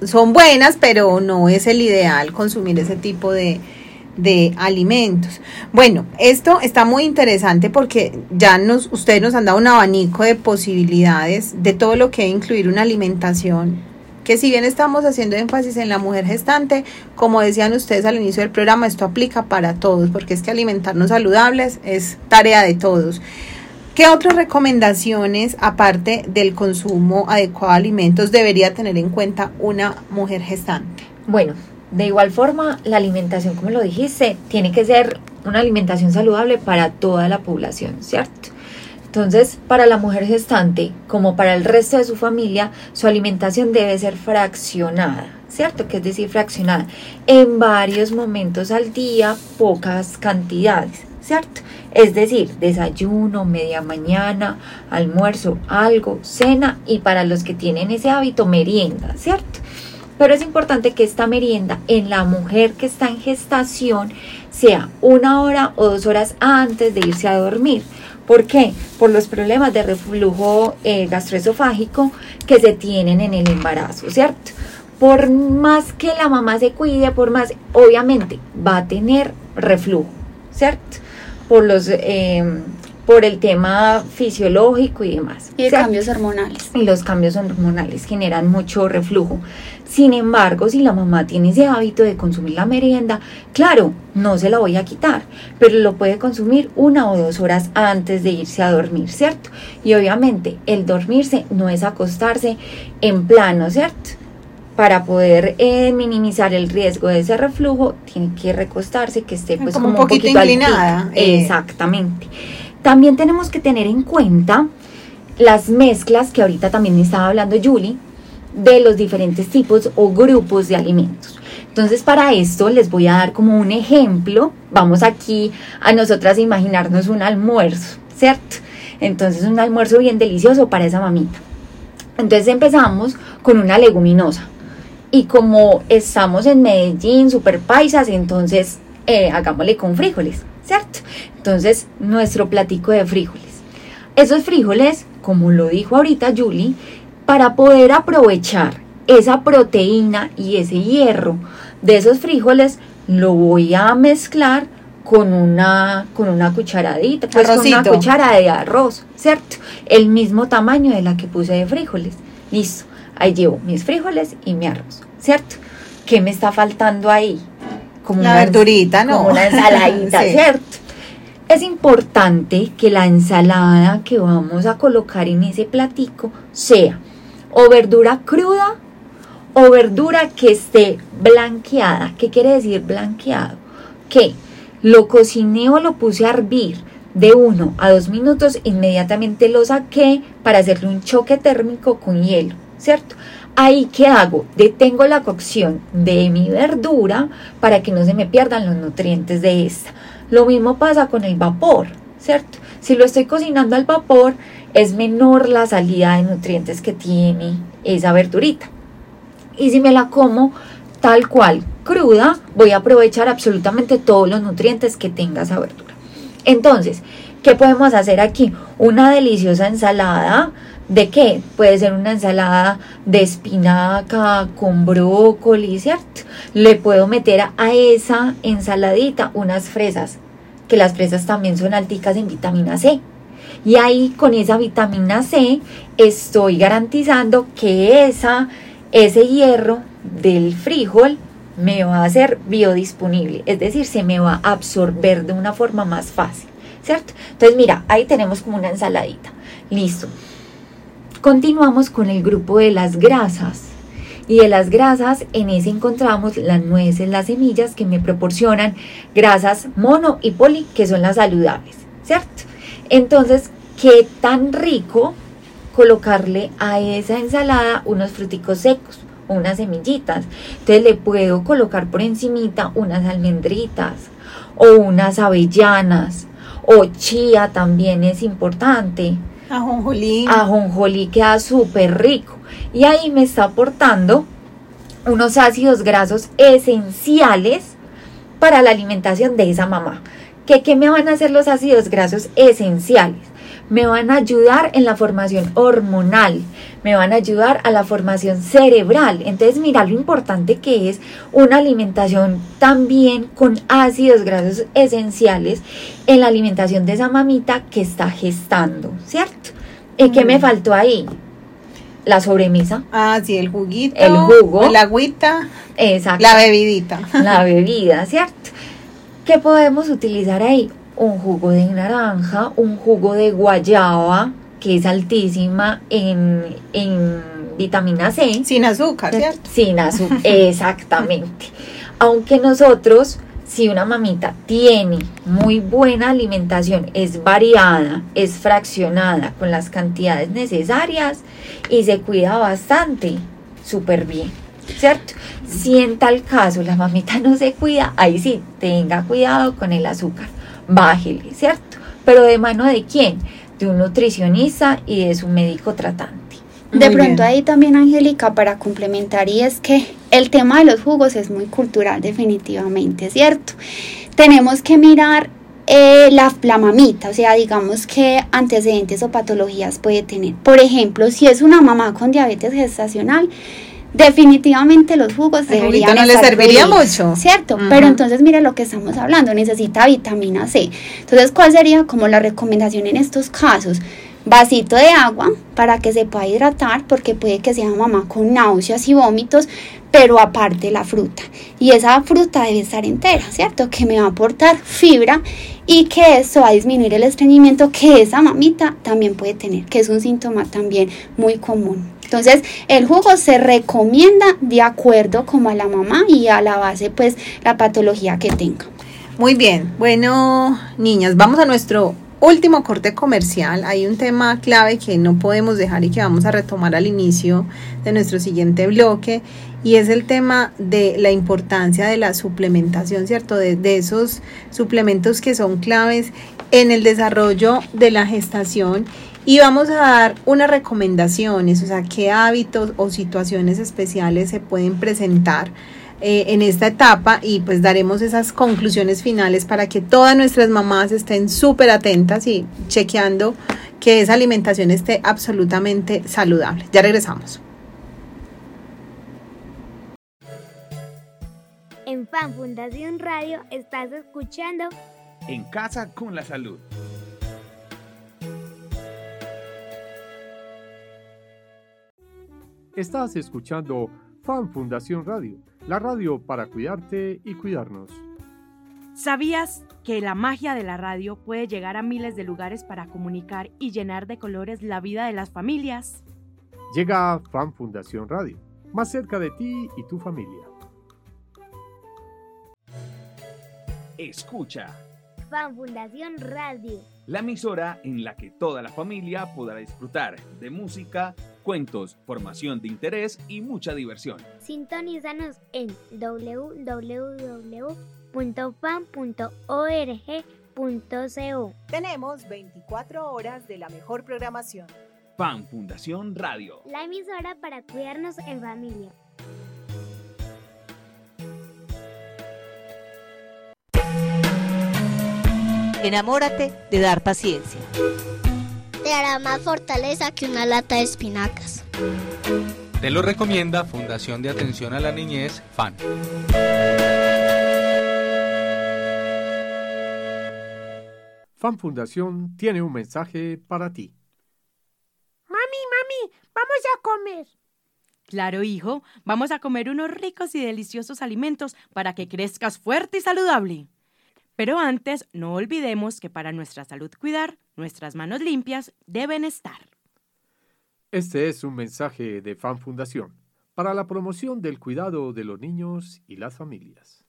son, buenas, pero no es el ideal consumir ese tipo de, de alimentos. Bueno, esto está muy interesante porque ya nos, ustedes nos han dado un abanico de posibilidades de todo lo que incluir una alimentación que si bien estamos haciendo énfasis en la mujer gestante, como decían ustedes al inicio del programa, esto aplica para todos, porque es que alimentarnos saludables es tarea de todos. ¿Qué otras recomendaciones, aparte del consumo adecuado de alimentos, debería tener en cuenta una mujer gestante? Bueno, de igual forma, la alimentación, como lo dijiste, tiene que ser una alimentación saludable para toda la población, ¿cierto? Entonces, para la mujer gestante, como para el resto de su familia, su alimentación debe ser fraccionada, ¿cierto? Que es decir, fraccionada en varios momentos al día, pocas cantidades, ¿cierto? Es decir, desayuno, media mañana, almuerzo, algo, cena y para los que tienen ese hábito, merienda, ¿cierto? Pero es importante que esta merienda en la mujer que está en gestación sea una hora o dos horas antes de irse a dormir ¿Por qué? Por los problemas de reflujo eh, gastroesofágico que se tienen en el embarazo, ¿cierto? Por más que la mamá se cuide, por más, obviamente va a tener reflujo, ¿cierto? Por los, eh, por el tema fisiológico y demás. Y cambios hormonales. Y los cambios hormonales generan mucho reflujo. Sin embargo, si la mamá tiene ese hábito de consumir la merienda, claro, no se la voy a quitar, pero lo puede consumir una o dos horas antes de irse a dormir, ¿cierto? Y obviamente el dormirse no es acostarse en plano, ¿cierto? Para poder eh, minimizar el riesgo de ese reflujo, tiene que recostarse, que esté pues como, un poquito, inclinada. Eh. Exactamente. También tenemos que tener en cuenta las mezclas que ahorita también estaba hablando Julie, de los diferentes tipos o grupos de alimentos. Entonces para esto les voy a dar como un ejemplo. Vamos aquí a nosotras imaginarnos un almuerzo, ¿cierto? Entonces un almuerzo bien delicioso para esa mamita. Entonces empezamos con una leguminosa. Y como estamos en Medellín, super paisas, entonces eh, hagámosle con frijoles, ¿cierto? Entonces nuestro platico de frijoles. Esos frijoles, como lo dijo ahorita Julie, para poder aprovechar esa proteína y ese hierro de esos frijoles, lo voy a mezclar con una, con una cucharadita, pues con una cuchara de arroz, ¿cierto? El mismo tamaño de la que puse de frijoles. Listo, ahí llevo mis frijoles y mi arroz, ¿cierto? ¿Qué me está faltando ahí? Como una verdurita, ¿no? Como una ensaladita, ¿cierto? Es importante que la ensalada que vamos a colocar en ese platico sea o verdura cruda o verdura que esté blanqueada. ¿Qué quiere decir blanqueado? Que lo cociné o lo puse a hervir de uno a dos minutos, inmediatamente lo saqué para hacerle un choque térmico con hielo, ¿cierto? Ahí qué hago? Detengo la cocción de mi verdura para que no se me pierdan los nutrientes de esta. Lo mismo pasa con el vapor, ¿cierto? Si lo estoy cocinando al vapor, es menor la salida de nutrientes que tiene esa verdurita. Y si me la como tal cual, cruda, voy a aprovechar absolutamente todos los nutrientes que tenga esa verdura. Entonces, ¿qué podemos hacer aquí? Una deliciosa ensalada. ¿De qué? Puede ser una ensalada de espinaca con brócoli, ¿cierto? Le puedo meter a esa ensaladita unas fresas, que las fresas también son alticas en vitamina C. Y ahí con esa vitamina C estoy garantizando que esa ese hierro del frijol me va a ser biodisponible, es decir, se me va a absorber de una forma más fácil, ¿cierto? Entonces, mira, ahí tenemos como una ensaladita. Listo. Continuamos con el grupo de las grasas. Y de las grasas, en ese encontramos las nueces, las semillas que me proporcionan grasas mono y poli, que son las saludables, ¿cierto? Entonces, ¿qué tan rico colocarle a esa ensalada unos fruticos secos? unas semillitas. Entonces le puedo colocar por encimita unas almendritas o unas avellanas o chía también es importante. Ajonjolí. Ajonjolí queda súper rico. Y ahí me está aportando unos ácidos grasos esenciales para la alimentación de esa mamá. ¿Qué, ¿Qué me van a hacer los ácidos grasos esenciales? Me van a ayudar en la formación hormonal, me van a ayudar a la formación cerebral. Entonces, mira lo importante que es una alimentación también con ácidos grasos esenciales en la alimentación de esa mamita que está gestando, ¿cierto? ¿Y qué me mm. faltó ahí? La sobremesa. Ah, sí, el juguito. El jugo. La agüita. Exacto. La bebidita. La bebida, ¿cierto? ¿Qué podemos utilizar ahí? Un jugo de naranja, un jugo de guayaba, que es altísima en, vitamina C. Sin azúcar, ¿cierto? Sin azúcar, exactamente. Aunque nosotros, si una mamita tiene muy buena alimentación, es variada, es fraccionada con las cantidades necesarias y se cuida bastante, súper bien. ¿Cierto? Si en tal caso la mamita no se cuida, ahí sí, tenga cuidado con el azúcar bájele, ¿cierto? Pero de mano de quién? De un nutricionista y de su médico tratante. De pronto ahí también, Angélica, para complementar, y es que el tema de los jugos es muy cultural definitivamente, ¿cierto? Tenemos que mirar eh, la, la, mamita, o sea, digamos que antecedentes o patologías puede tener. Por ejemplo, si es una mamá con diabetes gestacional, definitivamente los jugos deberían no le serviría mucho. cierto pero entonces mira lo que estamos hablando necesita vitamina C. Entonces cuál sería como la recomendación en estos casos vasito de agua para que se pueda hidratar porque puede que sea mamá con náuseas y vómitos pero aparte la fruta. Y esa fruta debe estar entera cierto que me va a aportar fibra y que eso va a disminuir el estreñimiento que esa mamita también puede tener que es un síntoma también muy común entonces, el jugo se recomienda de acuerdo como a la mamá y a la base, pues, la patología que tenga. Muy bien, bueno, niñas, vamos a nuestro último corte comercial. Hay un tema clave que no podemos dejar y que vamos a retomar al inicio de nuestro siguiente bloque y es el tema de la importancia de la suplementación, ¿cierto? De, de, esos suplementos que son claves en el desarrollo de la gestación y vamos a dar unas recomendaciones, o sea, qué hábitos o situaciones especiales se pueden presentar eh, en esta etapa y pues daremos esas conclusiones finales para que todas nuestras mamás estén súper atentas y chequeando que esa alimentación esté absolutamente saludable. Ya regresamos. En Fan Fundación Radio estás escuchando En Casa con la Salud. Estás escuchando Fan Fundación Radio, la radio para cuidarte y cuidarnos. ¿Sabías que la magia de la radio puede llegar a miles de lugares para comunicar y llenar de colores la vida de las familias? Llega Fan Fundación Radio, más cerca de ti y tu familia. Escucha. Fan Fundación Radio. La emisora en la que toda la familia podrá disfrutar de música, cuentos, formación de interés y mucha diversión. Sintonízanos en www.fan.org.co. Tenemos 24 horas de la mejor programación. Fan Fundación Radio. La emisora para cuidarnos en familia. Enamórate de dar paciencia te hará más fortaleza que una lata de espinacas. Te lo recomienda Fundación de Atención a la Niñez, FAN. FAN Fundación tiene un mensaje para ti. Mami, mami, vamos a comer. Claro, hijo, vamos a comer unos ricos y deliciosos alimentos para que crezcas fuerte y saludable. Pero antes, no olvidemos que para nuestra salud cuidar, nuestras manos limpias deben estar. Este es un mensaje de Fan Fundación para la promoción del cuidado de los niños y las familias.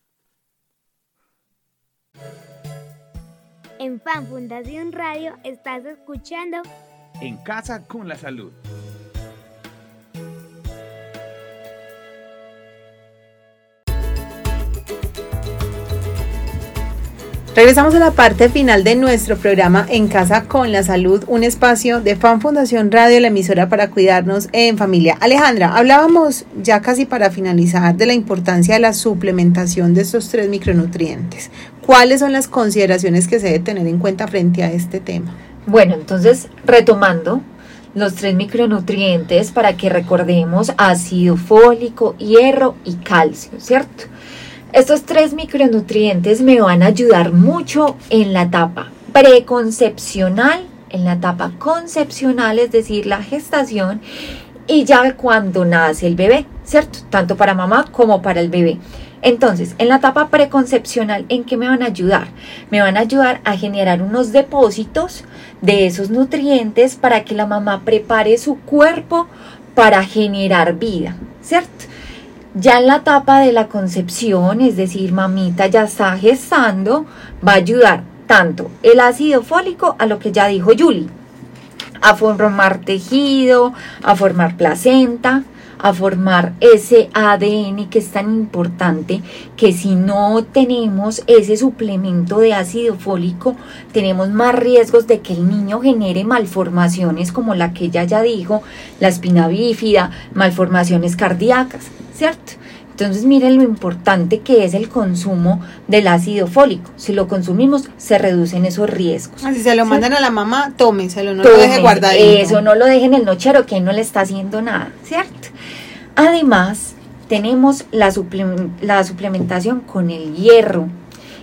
En Fan Fundación Radio estás escuchando En casa con la salud. Regresamos a la parte final de nuestro programa En Casa con la Salud, un espacio de Fan Fundación Radio, la emisora para cuidarnos en familia. Alejandra, hablábamos ya casi para finalizar de la importancia de la suplementación de estos tres micronutrientes. ¿Cuáles son las consideraciones que se debe tener en cuenta frente a este tema? Bueno, entonces retomando los tres micronutrientes para que recordemos ácido fólico, hierro y calcio, ¿cierto? Estos tres micronutrientes me van a ayudar mucho en la etapa preconcepcional, en la etapa concepcional, es decir, la gestación, y ya cuando nace el bebé, ¿cierto? Tanto para mamá como para el bebé. Entonces, en la etapa preconcepcional, ¿en qué me van a ayudar? Me van a ayudar a generar unos depósitos de esos nutrientes para que la mamá prepare su cuerpo para generar vida, ¿cierto? Ya en la etapa de la concepción, es decir, mamita ya está gestando, va a ayudar tanto el ácido fólico a lo que ya dijo Julie, a formar tejido, a formar placenta, a formar ese ADN que es tan importante que si no tenemos ese suplemento de ácido fólico, tenemos más riesgos de que el niño genere malformaciones como la que ella ya dijo, la espina bífida, malformaciones cardíacas. ¿Cierto? Entonces miren lo importante que es el consumo del ácido fólico. Si lo consumimos, se reducen esos riesgos. Si se lo mandan a la mamá, tómenselo, no lo deje guardadito. Eso, no lo dejen en el nochero que no le está haciendo nada, ¿cierto? Además, tenemos la, la suplementación con el hierro.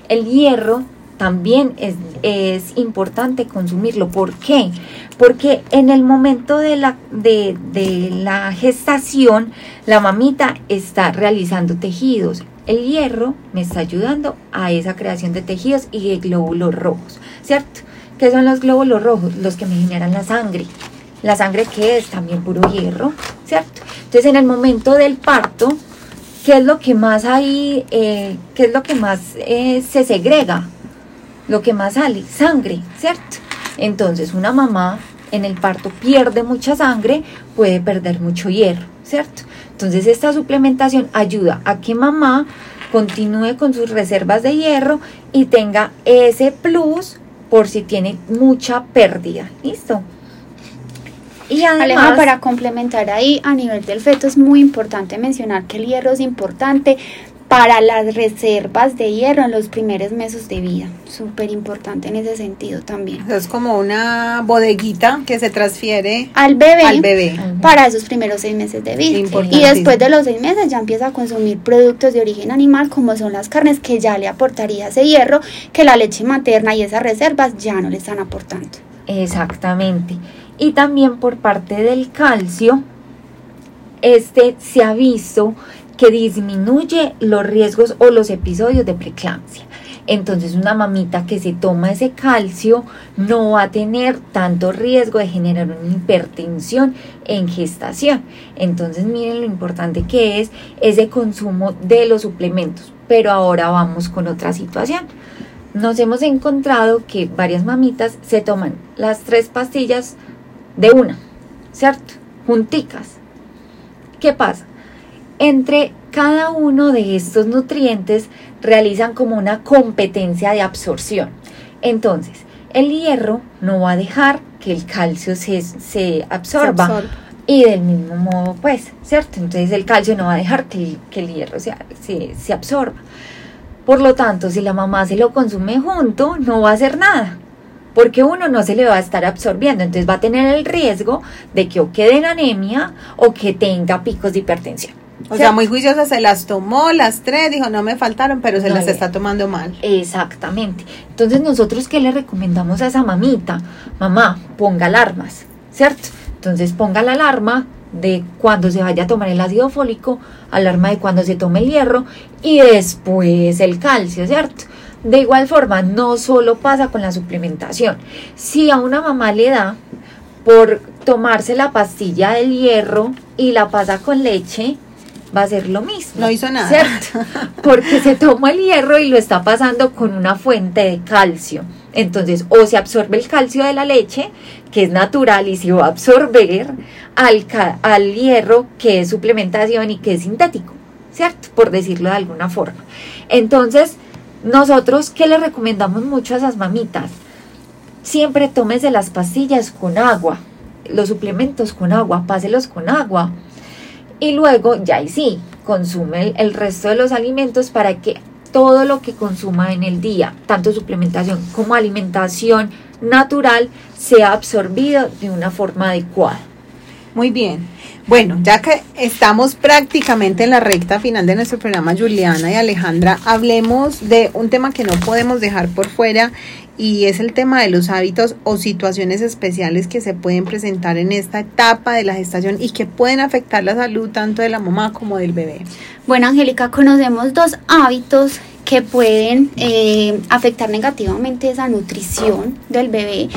El hierro también es, es, importante consumirlo. ¿Por qué? Porque en el momento de la, de, de la gestación, la mamita está realizando tejidos. El hierro me está ayudando a esa creación de tejidos y de glóbulos rojos, ¿cierto? ¿Qué son los glóbulos rojos? Los que me generan la sangre. La sangre que es también puro hierro, ¿cierto? Entonces en el momento del parto, ¿qué es lo que más hay, eh, qué es lo que más eh, se segrega? Lo que más sale, sangre, ¿cierto? Entonces una mamá en el parto pierde mucha sangre, puede perder mucho hierro, ¿cierto? Entonces esta suplementación ayuda a que mamá continúe con sus reservas de hierro y tenga ese plus por si tiene mucha pérdida. ¿Listo? Y además, para complementar ahí, a nivel del feto es muy importante mencionar que el hierro es importante para las reservas de hierro en los primeros meses de vida. Súper importante en ese sentido también. Es como una bodeguita que se transfiere al bebé, al bebé. para esos primeros seis meses de vida. Y después de los seis meses ya empieza a consumir productos de origen animal como son las carnes que ya le aportaría ese hierro que la leche materna y esas reservas ya no le están aportando. Exactamente y también por parte del calcio, este se ha visto que disminuye los riesgos o los episodios de preeclampsia. Entonces una mamita que se toma ese calcio no va a tener tanto riesgo de generar una hipertensión en gestación. Entonces miren lo importante que es ese consumo de los suplementos. Pero ahora vamos con otra situación. Nos hemos encontrado que varias mamitas se toman las tres pastillas de una, ¿cierto? Junticas. ¿Qué pasa? Entre cada uno de estos nutrientes realizan como una competencia de absorción. Entonces, el hierro no va a dejar que el calcio se, absorba. Y del mismo modo, pues, ¿cierto? Entonces el calcio no va a dejar que, el hierro se, se absorba. Por lo tanto, si la mamá se lo consume junto, no va a hacer nada porque uno no se le va a estar absorbiendo, entonces va a tener el riesgo de que o quede en anemia o que tenga picos de hipertensión. O sea, muy juiciosa se las tomó las tres, dijo no me faltaron, pero se las está tomando mal. Exactamente. Entonces nosotros qué le recomendamos a esa mamita, mamá, ponga alarmas, ¿cierto? Entonces ponga la alarma de cuando se vaya a tomar el ácido fólico, alarma de cuando se tome el hierro y después el calcio, ¿cierto? De igual forma, no solo pasa con la suplementación. Si a una mamá le da por tomarse la pastilla del hierro y la pasa con leche, va a ser lo mismo. No hizo nada. ¿Cierto? Porque se toma el hierro y lo está pasando con una fuente de calcio. Entonces, o se absorbe el calcio de la leche, que es natural y se va a absorber al, al hierro, que es suplementación y que es sintético, ¿cierto? Por decirlo de alguna forma. Entonces, nosotros, ¿qué le recomendamos mucho a esas mamitas? Siempre tómese las pastillas con agua, los suplementos con agua, páselos con agua. Y luego, ya y sí, consume el, el resto de los alimentos para que todo lo que consuma en el día, tanto suplementación como alimentación natural, sea absorbido de una forma adecuada. Muy bien. Bueno, ya que estamos prácticamente en la recta final de nuestro programa, Juliana y Alejandra, hablemos de un tema que no podemos dejar por fuera y es el tema de los hábitos o situaciones especiales que se pueden presentar en esta etapa de la gestación y que pueden afectar la salud tanto de la mamá como del bebé. Bueno, Angélica, conocemos dos hábitos que pueden eh, afectar negativamente esa nutrición del bebé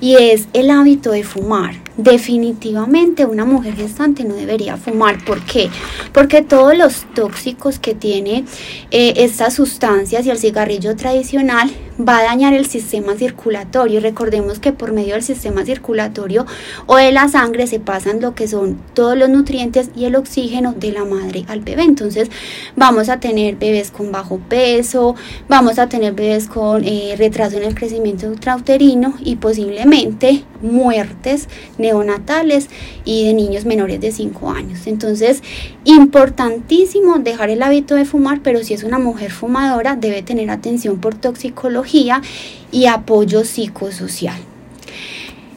y es el hábito de fumar. Definitivamente una mujer gestante no debería fumar. ¿Por qué? Porque todos los tóxicos que tiene eh, estas sustancias y el cigarrillo tradicional va a dañar el sistema circulatorio. Recordemos que por medio del sistema circulatorio o de la sangre se pasan lo que son todos los nutrientes y el oxígeno de la madre al bebé. Entonces vamos a tener bebés con bajo peso, vamos a tener bebés con eh, retraso en el crecimiento intrauterino y posiblemente muertes neonatales y de niños menores de 5 años. Entonces, importantísimo dejar el hábito de fumar, pero si es una mujer fumadora debe tener atención por toxicología y apoyo psicosocial.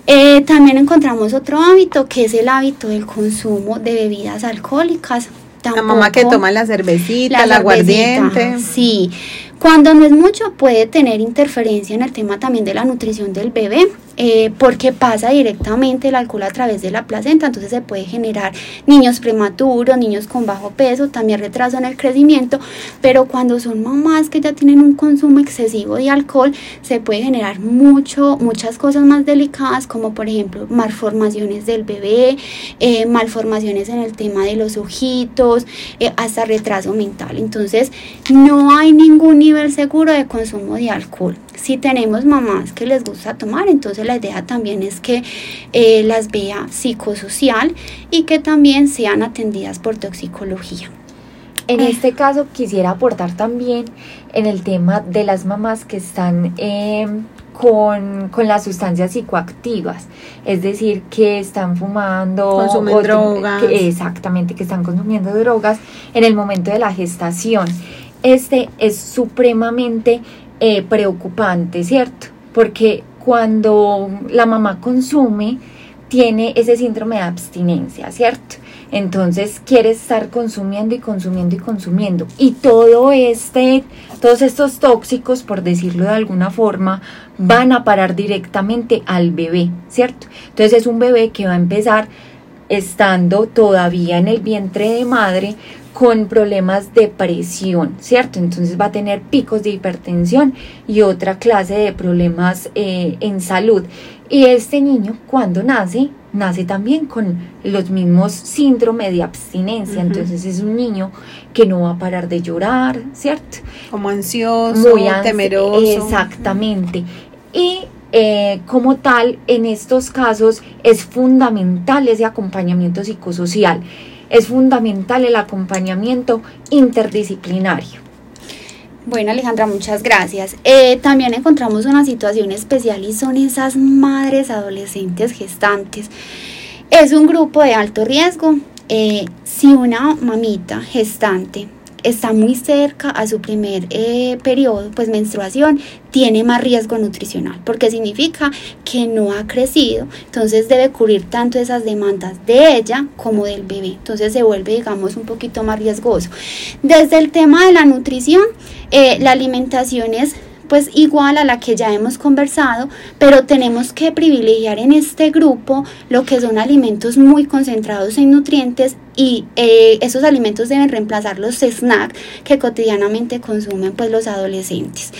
Eh, también encontramos otro hábito que es el hábito del consumo de bebidas alcohólicas. la mamá que toma la cervecita, la, aguardiente. Sí, cuando no es mucho puede tener interferencia en el tema también de la nutrición del bebé. Eh, porque pasa directamente el alcohol a través de la placenta, entonces se puede generar niños prematuros, niños con bajo peso, también retraso en el crecimiento, pero cuando son mamás que ya tienen un consumo excesivo de alcohol, se puede generar mucho, muchas cosas más delicadas, como por ejemplo malformaciones del bebé, eh, malformaciones en el tema de los ojitos, eh, hasta retraso mental. Entonces, no hay ningún nivel seguro de consumo de alcohol. Si tenemos mamás que les gusta tomar, entonces la idea también es que eh, las vea psicosocial y que también sean atendidas por toxicología. En este caso quisiera aportar también en el tema de las mamás que están em, con, las sustancias psicoactivas, es decir, que están fumando, consumen drogas. exactamente, que están consumiendo drogas en el momento de la gestación. Este es supremamente eh, preocupante, ¿cierto? Porque cuando la mamá consume, tiene ese síndrome de abstinencia, ¿cierto? Entonces quiere estar consumiendo y consumiendo y consumiendo. Y todo este, todos estos tóxicos, por decirlo de alguna forma, van a parar directamente al bebé, ¿cierto? Entonces es un bebé que va a empezar estando todavía en el vientre de madre con problemas de presión, ¿cierto? Entonces va a tener picos de hipertensión y otra clase de problemas eh, en salud. Y este niño cuando nace, nace también con los mismos síndromes de abstinencia. Entonces es un niño que no va a parar de llorar, ¿cierto? Como ansioso, Muy temeroso. Exactamente. Y eh, como tal, en estos casos es fundamental ese acompañamiento psicosocial es fundamental el acompañamiento interdisciplinario. Bueno, Alejandra, muchas gracias. Eh, también encontramos una situación especial y son esas madres adolescentes gestantes. Es un grupo de alto riesgo. Eh, si una mamita gestante está muy cerca a su primer eh, periodo, pues menstruación, tiene más riesgo nutricional, porque significa que no ha crecido, entonces debe cubrir tanto esas demandas de ella como del bebé, entonces se vuelve, digamos, un poquito más riesgoso. Desde el tema de la nutrición, eh, la alimentación es pues igual a la que ya hemos conversado, pero tenemos que privilegiar en este grupo lo que son alimentos muy concentrados en nutrientes y eh, esos alimentos deben reemplazar los snacks que cotidianamente consumen pues los adolescentes.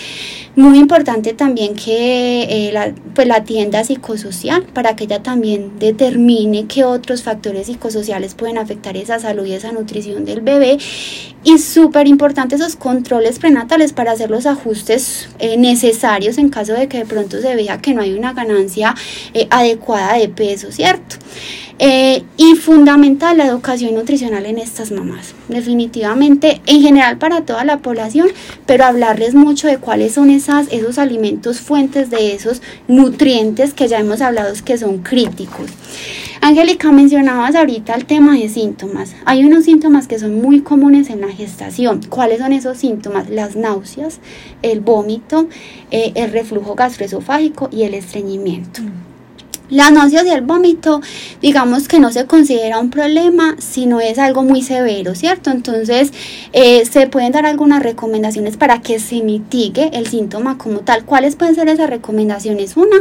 Muy importante también que eh, la, pues la tienda psicosocial para que ella también determine qué otros factores psicosociales pueden afectar esa salud y esa nutrición del bebé. Y súper importante esos controles prenatales para hacer los ajustes eh, necesarios en caso de que de pronto se vea que no hay una ganancia adecuada de peso, ¿cierto? Eh, y fundamental la educación nutricional en estas mamás, definitivamente en general para toda la población, pero hablarles mucho de cuáles son esas, esos alimentos fuentes de esos nutrientes que ya hemos hablado que son críticos. Angélica, mencionabas ahorita el tema de síntomas. Hay unos síntomas que son muy comunes en la gestación. ¿Cuáles son esos síntomas? Las náuseas, el vómito, eh, el reflujo gastroesofágico y el estreñimiento. La náuseas y el vómito, digamos que no se considera un problema, sino es algo muy severo, ¿cierto? Entonces, eh, se pueden dar algunas recomendaciones para que se mitigue el síntoma como tal. ¿Cuáles pueden ser esas recomendaciones? Una,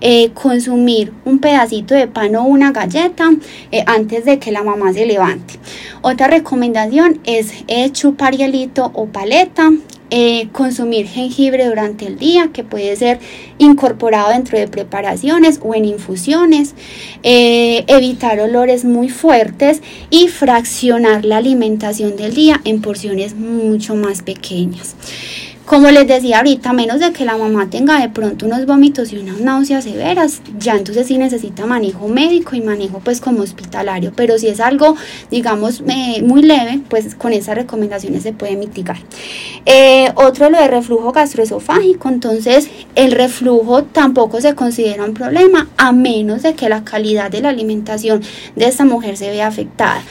eh, consumir un pedacito de pan o una galleta eh, antes de que la mamá se levante. Otra recomendación es chupar hielito o paleta, eh, consumir jengibre durante el día, que puede ser incorporado dentro de preparaciones o en infusiones, eh, evitar olores muy fuertes y fraccionar la alimentación del día en porciones mucho más pequeñas. Como les decía ahorita, menos de que la mamá tenga de pronto unos vómitos y unas náuseas severas, ya entonces sí necesita manejo médico y manejo pues como hospitalario, pero si es algo digamos muy leve, pues con esas recomendaciones se puede mitigar. Eh, otro lo de reflujo gastroesofágico, entonces el reflujo tampoco se considera un problema a menos de que la calidad de la alimentación de esta mujer se vea afectada.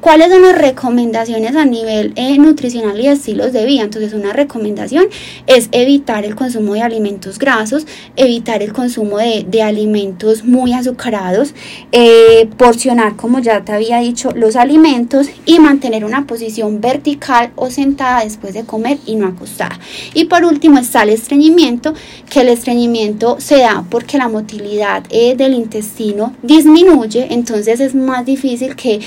¿Cuáles son las recomendaciones a nivel eh, nutricional y estilos de vida? Entonces, una recomendación es evitar el consumo de alimentos grasos, evitar el consumo de, alimentos muy azucarados, eh, porcionar, como ya te había dicho, los alimentos y mantener una posición vertical o sentada después de comer y no acostada. Y por último está el estreñimiento, que el estreñimiento se da porque la motilidad eh, del intestino disminuye, entonces es más difícil que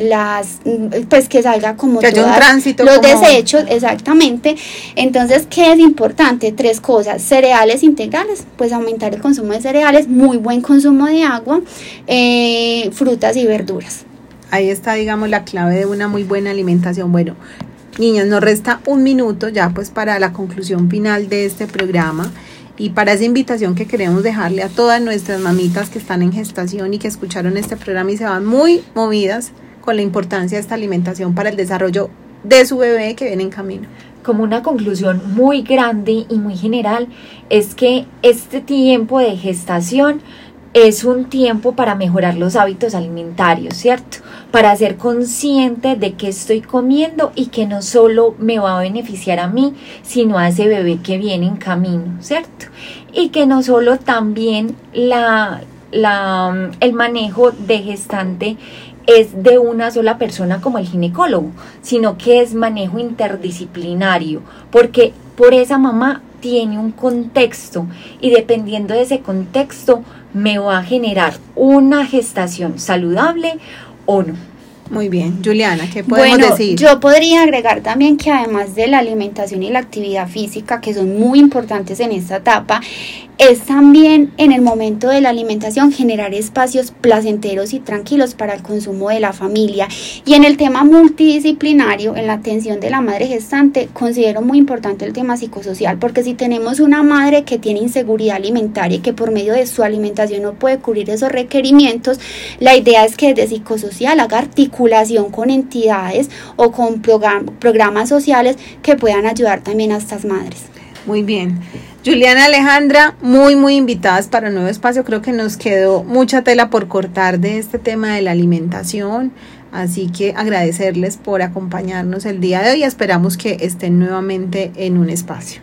las, pues que salga como que un tránsito los desechos, exactamente. Entonces, ¿qué es importante? Tres cosas, cereales integrales, pues aumentar el consumo de cereales, muy buen consumo de agua, eh, frutas y verduras. Ahí está, digamos, la clave de una muy buena alimentación. Bueno, niñas, nos resta un minuto ya pues para la conclusión final de este programa y para esa invitación que queremos dejarle a todas nuestras mamitas que están en gestación y que escucharon este programa y se van muy movidas con la importancia de esta alimentación para el desarrollo de su bebé que viene en camino. Como una conclusión muy grande y muy general es que este tiempo de gestación es un tiempo para mejorar los hábitos alimentarios, ¿cierto? Para ser consciente de que estoy comiendo y que no solo me va a beneficiar a mí, sino a ese bebé que viene en camino, ¿cierto? Y que no solo también la, la, el manejo de gestante es de una sola persona como el ginecólogo, sino que es manejo interdisciplinario, porque por esa mamá tiene un contexto y dependiendo de ese contexto me va a generar una gestación saludable o no. Muy bien, Juliana, ¿qué podemos bueno, decir? Yo podría agregar también que además de la alimentación y la actividad física, que son muy importantes en esta etapa, es también en el momento de la alimentación generar espacios placenteros y tranquilos para el consumo de la familia. Y en el tema multidisciplinario, en la atención de la madre gestante, considero muy importante el tema psicosocial, porque si tenemos una madre que tiene inseguridad alimentaria y que por medio de su alimentación no puede cubrir esos requerimientos, la idea es que desde psicosocial haga articulación con entidades o con programas sociales que puedan ayudar también a estas madres. Muy bien. Juliana Alejandra, muy, muy invitadas para un nuevo espacio. Creo que nos quedó mucha tela por cortar de este tema de la alimentación. Así que agradecerles por acompañarnos el día de hoy. Esperamos que estén nuevamente en un espacio.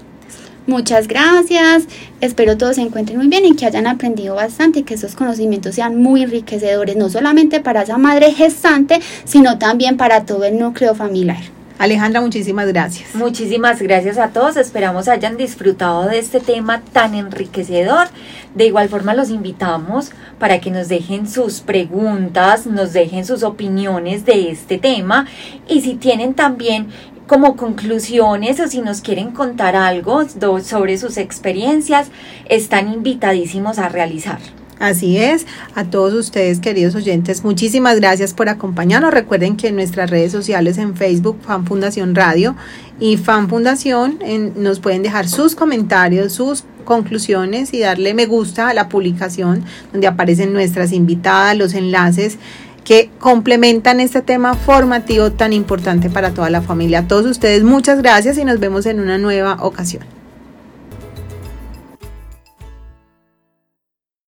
Muchas gracias. Espero todos se encuentren muy bien y que hayan aprendido bastante y que esos conocimientos sean muy enriquecedores, no solamente para esa madre gestante, sino también para todo el núcleo familiar. Alejandra, muchísimas gracias. Muchísimas gracias a todos. Esperamos hayan disfrutado de este tema tan enriquecedor. De igual forma los invitamos para que nos dejen sus preguntas, nos dejen sus opiniones de este tema y si tienen también como conclusiones o si nos quieren contar algo sobre sus experiencias, están invitadísimos a realizar. Así es, a todos ustedes queridos oyentes, muchísimas gracias por acompañarnos. Recuerden que en nuestras redes sociales en Facebook, Fan Fundación Radio y Fan Fundación, nos pueden dejar sus comentarios, sus conclusiones y darle me gusta a la publicación donde aparecen nuestras invitadas, los enlaces que complementan este tema formativo tan importante para toda la familia. A todos ustedes muchas gracias y nos vemos en una nueva ocasión.